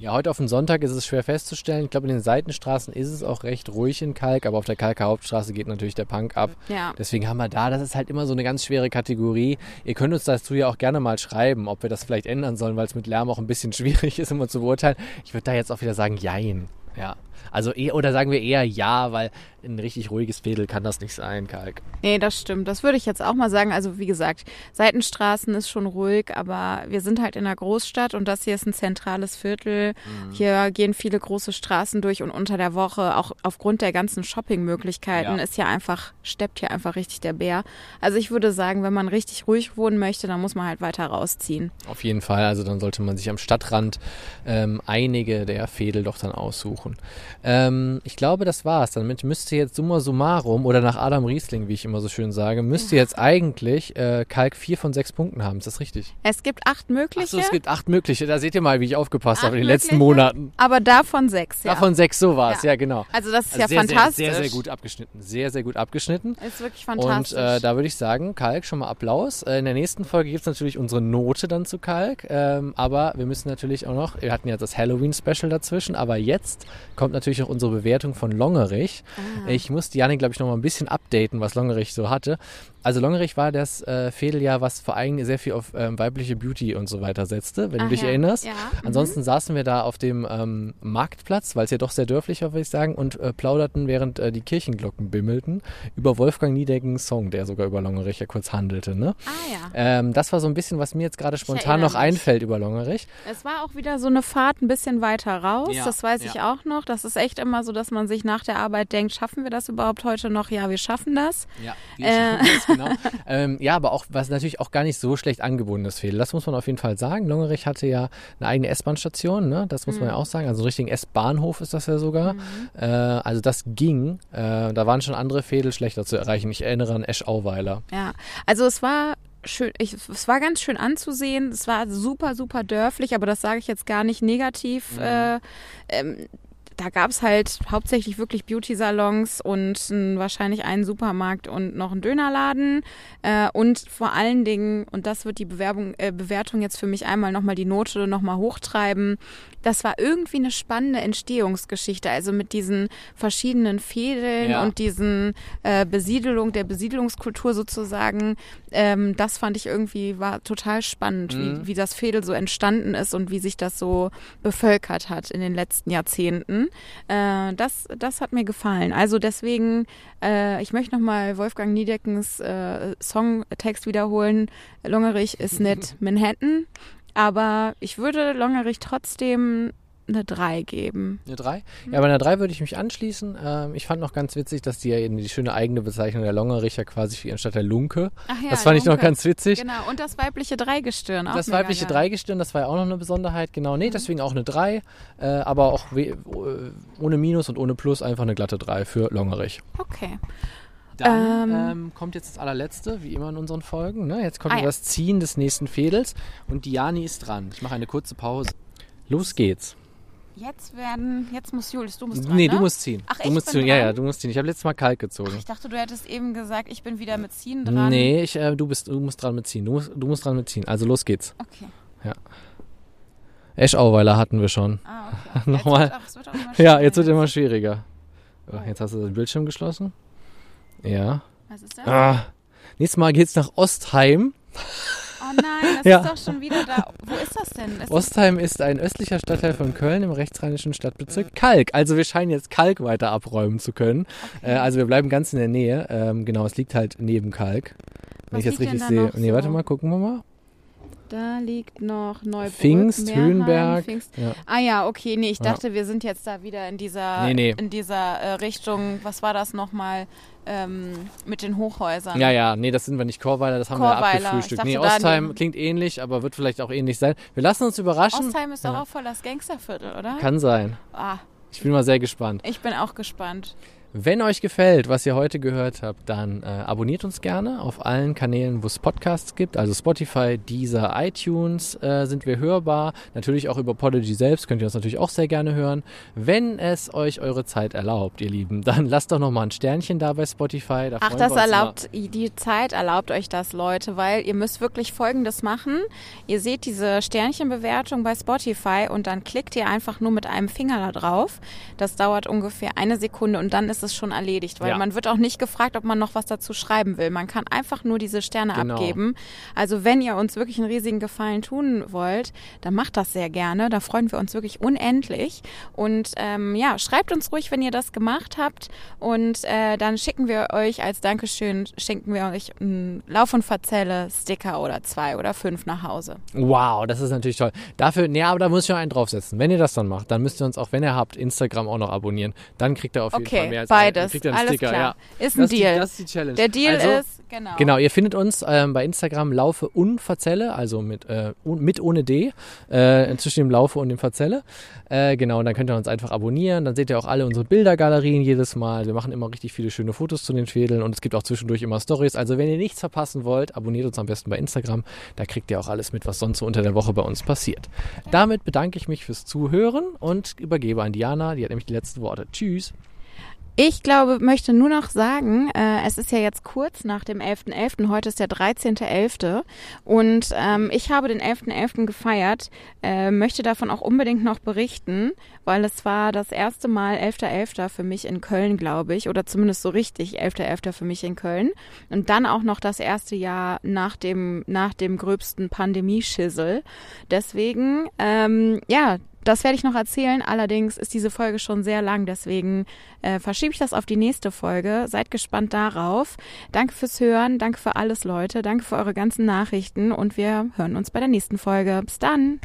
Ja, heute auf den Sonntag ist es schwer festzustellen. Ich glaube, in den Seitenstraßen ist es auch recht ruhig in Kalk, aber auf der Kalker Hauptstraße geht natürlich der Punk ab. Ja. Deswegen haben wir da, das ist halt immer so eine ganz schwere Kategorie. Ihr könnt uns dazu ja auch gerne mal schreiben, ob wir das vielleicht ändern sollen, weil es mit Lärm auch ein bisschen schwierig ist, immer zu beurteilen. Ich würde da jetzt auch wieder sagen, jein. Ja. Also eher, oder sagen wir eher ja, weil ein richtig ruhiges Fädel kann das nicht sein, Kalk. Nee, das stimmt. Das würde ich jetzt auch mal sagen. Also wie gesagt, Seitenstraßen ist schon ruhig, aber wir sind halt in einer Großstadt und das hier ist ein zentrales Viertel. Mhm. Hier gehen viele große Straßen durch und unter der Woche, auch aufgrund der ganzen Shoppingmöglichkeiten, Ja. ist hier einfach, steppt hier einfach richtig der Bär. Also ich würde sagen, wenn man richtig ruhig wohnen möchte, dann muss man halt weiter rausziehen. Auf jeden Fall, also dann sollte man sich am Stadtrand ähm, einige der Fädel doch dann aussuchen. Ähm, ich glaube, das war's. Damit müsste jetzt summa summarum, oder nach Adam Riesling, wie ich immer so schön sage, müsste jetzt eigentlich äh, Kalk vier von sechs Punkten haben. Ist das richtig? Es gibt acht mögliche, Achso, es gibt acht mögliche. Da seht ihr mal, wie ich aufgepasst Acht habe in den letzten? Monaten. aber davon sechs, ja. Davon sechs, so war es, Ja. ja. genau. also das ist Also ja sehr, fantastisch. Sehr, sehr, sehr gut abgeschnitten. Sehr, sehr gut abgeschnitten. Ist wirklich Und fantastisch. äh, da würde ich sagen, Kalk, schon mal Applaus. Äh, in der nächsten Folge gibt es natürlich unsere Note dann zu Kalk. Ähm, aber wir müssen natürlich auch noch, wir hatten ja das Halloween-Special dazwischen, aber jetzt kommt natürlich auch unsere Bewertung von Longerich. Ah. Ich muss Janik, glaube ich, noch mal ein bisschen updaten, was Longerich so hatte. Also Longerich war das äh, Fädeljahr, was vor allem sehr viel auf ähm, weibliche Beauty und so weiter setzte, wenn Ach du dich ja, erinnerst. ja, mhm. Ansonsten saßen wir da auf dem ähm, Marktplatz, weil es ja doch sehr dörflich war, würde ich sagen, und äh, plauderten, während äh, die Kirchenglocken bimmelten, über Wolfgang Niedeckens Song, der sogar über Longerich ja kurz handelte. Ne? Ah ja. Ähm, das war so ein bisschen, was mir jetzt gerade spontan noch einfällt über Longerich. Es war auch wieder so eine Fahrt ein bisschen weiter raus, Ja, das weiß ich auch noch. Das ist echt immer so, dass man sich nach der Arbeit denkt, schaffen wir das überhaupt heute noch? Ja, wir schaffen das. Ja, Äh. das, genau. ähm, ja, aber auch, was natürlich auch gar nicht so schlecht angebunden ist, Fehler. Das muss man auf jeden Fall sagen. Longerich hatte ja eine eigene S-Bahn-Station, ne? das muss man ja auch sagen. Also einen richtigen S-Bahnhof ist das ja sogar. Äh, also das ging. Äh, da waren schon andere Fädel schlechter zu erreichen. Ich erinnere an Esch-Auweiler. Ja, also es war schön, ich, es war ganz schön anzusehen. Es war super, super dörflich, aber das sage ich jetzt gar nicht negativ. Äh, ähm, da gab es halt hauptsächlich wirklich Beauty-Salons und n, wahrscheinlich einen Supermarkt und noch einen Dönerladen. Äh, und vor allen Dingen, und das wird die Bewerbung, äh, Bewertung jetzt für mich einmal nochmal die Note nochmal hochtreiben, das war irgendwie eine spannende Entstehungsgeschichte. Also mit diesen verschiedenen Fädeln Ja. und diesen äh, Besiedelung, der Besiedelungskultur sozusagen. Ähm, das fand ich irgendwie, war total spannend, Mhm. wie, wie das Fädel so entstanden ist und wie sich das so bevölkert hat in den letzten Jahrzehnten. Äh, das, das hat mir gefallen. Also deswegen, äh, ich möchte nochmal Wolfgang Niedeckens äh, Songtext wiederholen. Longerich ist nicht Manhattan, aber ich würde Longerich trotzdem eine 3 geben. Eine 3? Ja, bei einer 3 würde ich mich anschließen. Ähm, ich fand noch ganz witzig, dass die ja eben die schöne eigene Bezeichnung der Longericher quasi für ihren Stadtteil Lunke. Ach ja, das fand ich noch Lunke. ganz witzig. Genau, und das weibliche Dreigestirn. Auch Das weibliche geil. Dreigestirn, das war ja auch noch eine Besonderheit. Genau, nee, deswegen auch eine 3. Äh, aber auch äh, ohne Minus und ohne Plus einfach eine glatte 3 für Longerich. Okay. Dann Ähm. ähm, kommt jetzt das allerletzte, wie immer in unseren Folgen. Ne? Jetzt kommt Ah, ja. das Ziehen des nächsten Fädels und Diani ist dran. Ich mache eine kurze Pause. Los geht's. Jetzt werden, jetzt muss Julius, du musst dran, nee, ne? du musst ziehen. Ach, du ich musst ziehen. Ja, dran? ja, du musst ziehen. Ich habe letztes Mal kalt gezogen. Ich dachte, du hättest eben gesagt, ich bin wieder mit Ziehen dran. Nee, ich, äh, du, bist, du musst dran mitziehen. Du musst, du musst dran mitziehen. Also los geht's. Okay. Eschauweiler hatten wir schon. Ah, okay. Nochmal. Jetzt wird auch, wird auch Ja, jetzt wird immer schwieriger. Oh, jetzt hast du den Bildschirm geschlossen. Ja. Was ist das? Ah. Nächstes Mal geht's nach Ostheim. Oh nein, das Ja. ist doch schon wieder da. Wo ist das denn? Ist das, Ostheim ist ein östlicher Stadtteil von Köln im rechtsrheinischen Stadtbezirk Kalk. Also wir scheinen jetzt Kalk weiter abräumen zu können. Äh, also wir bleiben ganz in der Nähe. Ähm, genau, es liegt halt neben Kalk. Wenn Was ich das richtig sehe. Nee, warte so? mal, gucken wir mal. Da liegt noch Neubrück, Pfingst, Meerheim, Höhenberg. Pfingst. Ja. Ah ja, okay, nee, ich Ja. dachte, wir sind jetzt da wieder in dieser, Nee, nee. in dieser äh, Richtung, was war das nochmal, ähm, mit den Hochhäusern. Ja, ja, nee, das sind wir nicht Chorweiler, das haben wir Chorweiler. abgefrühstückt. Ich Nee, dachte, da Ostheim klingt ähnlich, aber wird vielleicht auch ähnlich sein. Wir lassen uns überraschen. Ostheim ist doch Ja. auch voll das Gangsterviertel, oder? Kann sein. ah, Ich bin mal sehr gespannt. ich bin auch gespannt. Wenn euch gefällt, was ihr heute gehört habt, dann äh, abonniert uns gerne auf allen Kanälen, wo es Podcasts gibt. Also Spotify, Deezer, iTunes äh, sind wir hörbar. Natürlich auch über Podigy selbst könnt ihr uns natürlich auch sehr gerne hören. Wenn es euch eure Zeit erlaubt, ihr Lieben, dann lasst doch nochmal ein Sternchen da bei Spotify. Da Ach, das erlaubt, die Zeit erlaubt euch das, Leute, weil ihr müsst wirklich Folgendes machen. Ihr seht diese Sternchenbewertung bei Spotify und dann klickt ihr einfach nur mit einem Finger da drauf. Das dauert ungefähr eine Sekunde und dann ist es schon erledigt, weil Ja. man wird auch nicht gefragt, ob man noch was dazu schreiben will. Man kann einfach nur diese Sterne Genau. abgeben. Also wenn ihr uns wirklich einen riesigen Gefallen tun wollt, dann macht das sehr gerne. Da freuen wir uns wirklich unendlich. Und ähm, ja, schreibt uns ruhig, wenn ihr das gemacht habt. Und äh, dann schicken wir euch als Dankeschön, schenken wir euch einen Lauf- und Verzelle Sticker oder zwei oder fünf nach Hause. Wow, das ist natürlich toll. Dafür, nee, aber da muss ich noch einen draufsetzen. Wenn ihr das dann macht, dann müsst ihr uns auch, wenn ihr habt, Instagram auch noch abonnieren. Dann kriegt ihr auf jeden Fall Okay, mehr als beides. Kriegt ihr einen Alles Sticker, klar. Ja. Ist ein das Deal. Die, das ist die Challenge. Der Deal also, ist, genau. Genau, ihr findet uns ähm, bei Instagram Laufe und Verzelle, also mit, äh, mit ohne D, äh, zwischen dem Laufe und dem Verzelle. Äh, genau, und dann könnt ihr uns einfach abonnieren. Dann seht ihr auch alle unsere Bildergalerien jedes Mal. Wir machen immer richtig viele schöne Fotos zu den Fädeln und es gibt auch zwischendurch immer Stories. Also wenn ihr nichts verpassen wollt, abonniert uns am besten bei Instagram. Da kriegt ihr auch alles mit, was sonst so unter der Woche bei uns passiert. Damit bedanke ich mich fürs Zuhören und übergebe an Diana. Die hat nämlich die letzten Worte. Tschüss. Ich glaube, möchte nur noch sagen, äh, es ist ja jetzt kurz nach dem 11.11., .11., heute ist der 13.11. und ähm, ich habe den 11.11. .11. gefeiert, äh, möchte davon auch unbedingt noch berichten, weil es war das erste Mal 11.11. .11. für mich in Köln, glaube ich, oder zumindest so richtig 11.11. .11. für mich in Köln und dann auch noch das erste Jahr nach dem, nach dem gröbsten Pandemieschissel. Deswegen, ähm, ja, das werde ich noch erzählen. Allerdings ist diese Folge schon sehr lang, deswegen äh, verschiebe ich das auf die nächste Folge. Seid gespannt darauf. Danke fürs Hören, danke für alles, Leute. Danke für eure ganzen Nachrichten und wir hören uns bei der nächsten Folge. Bis dann.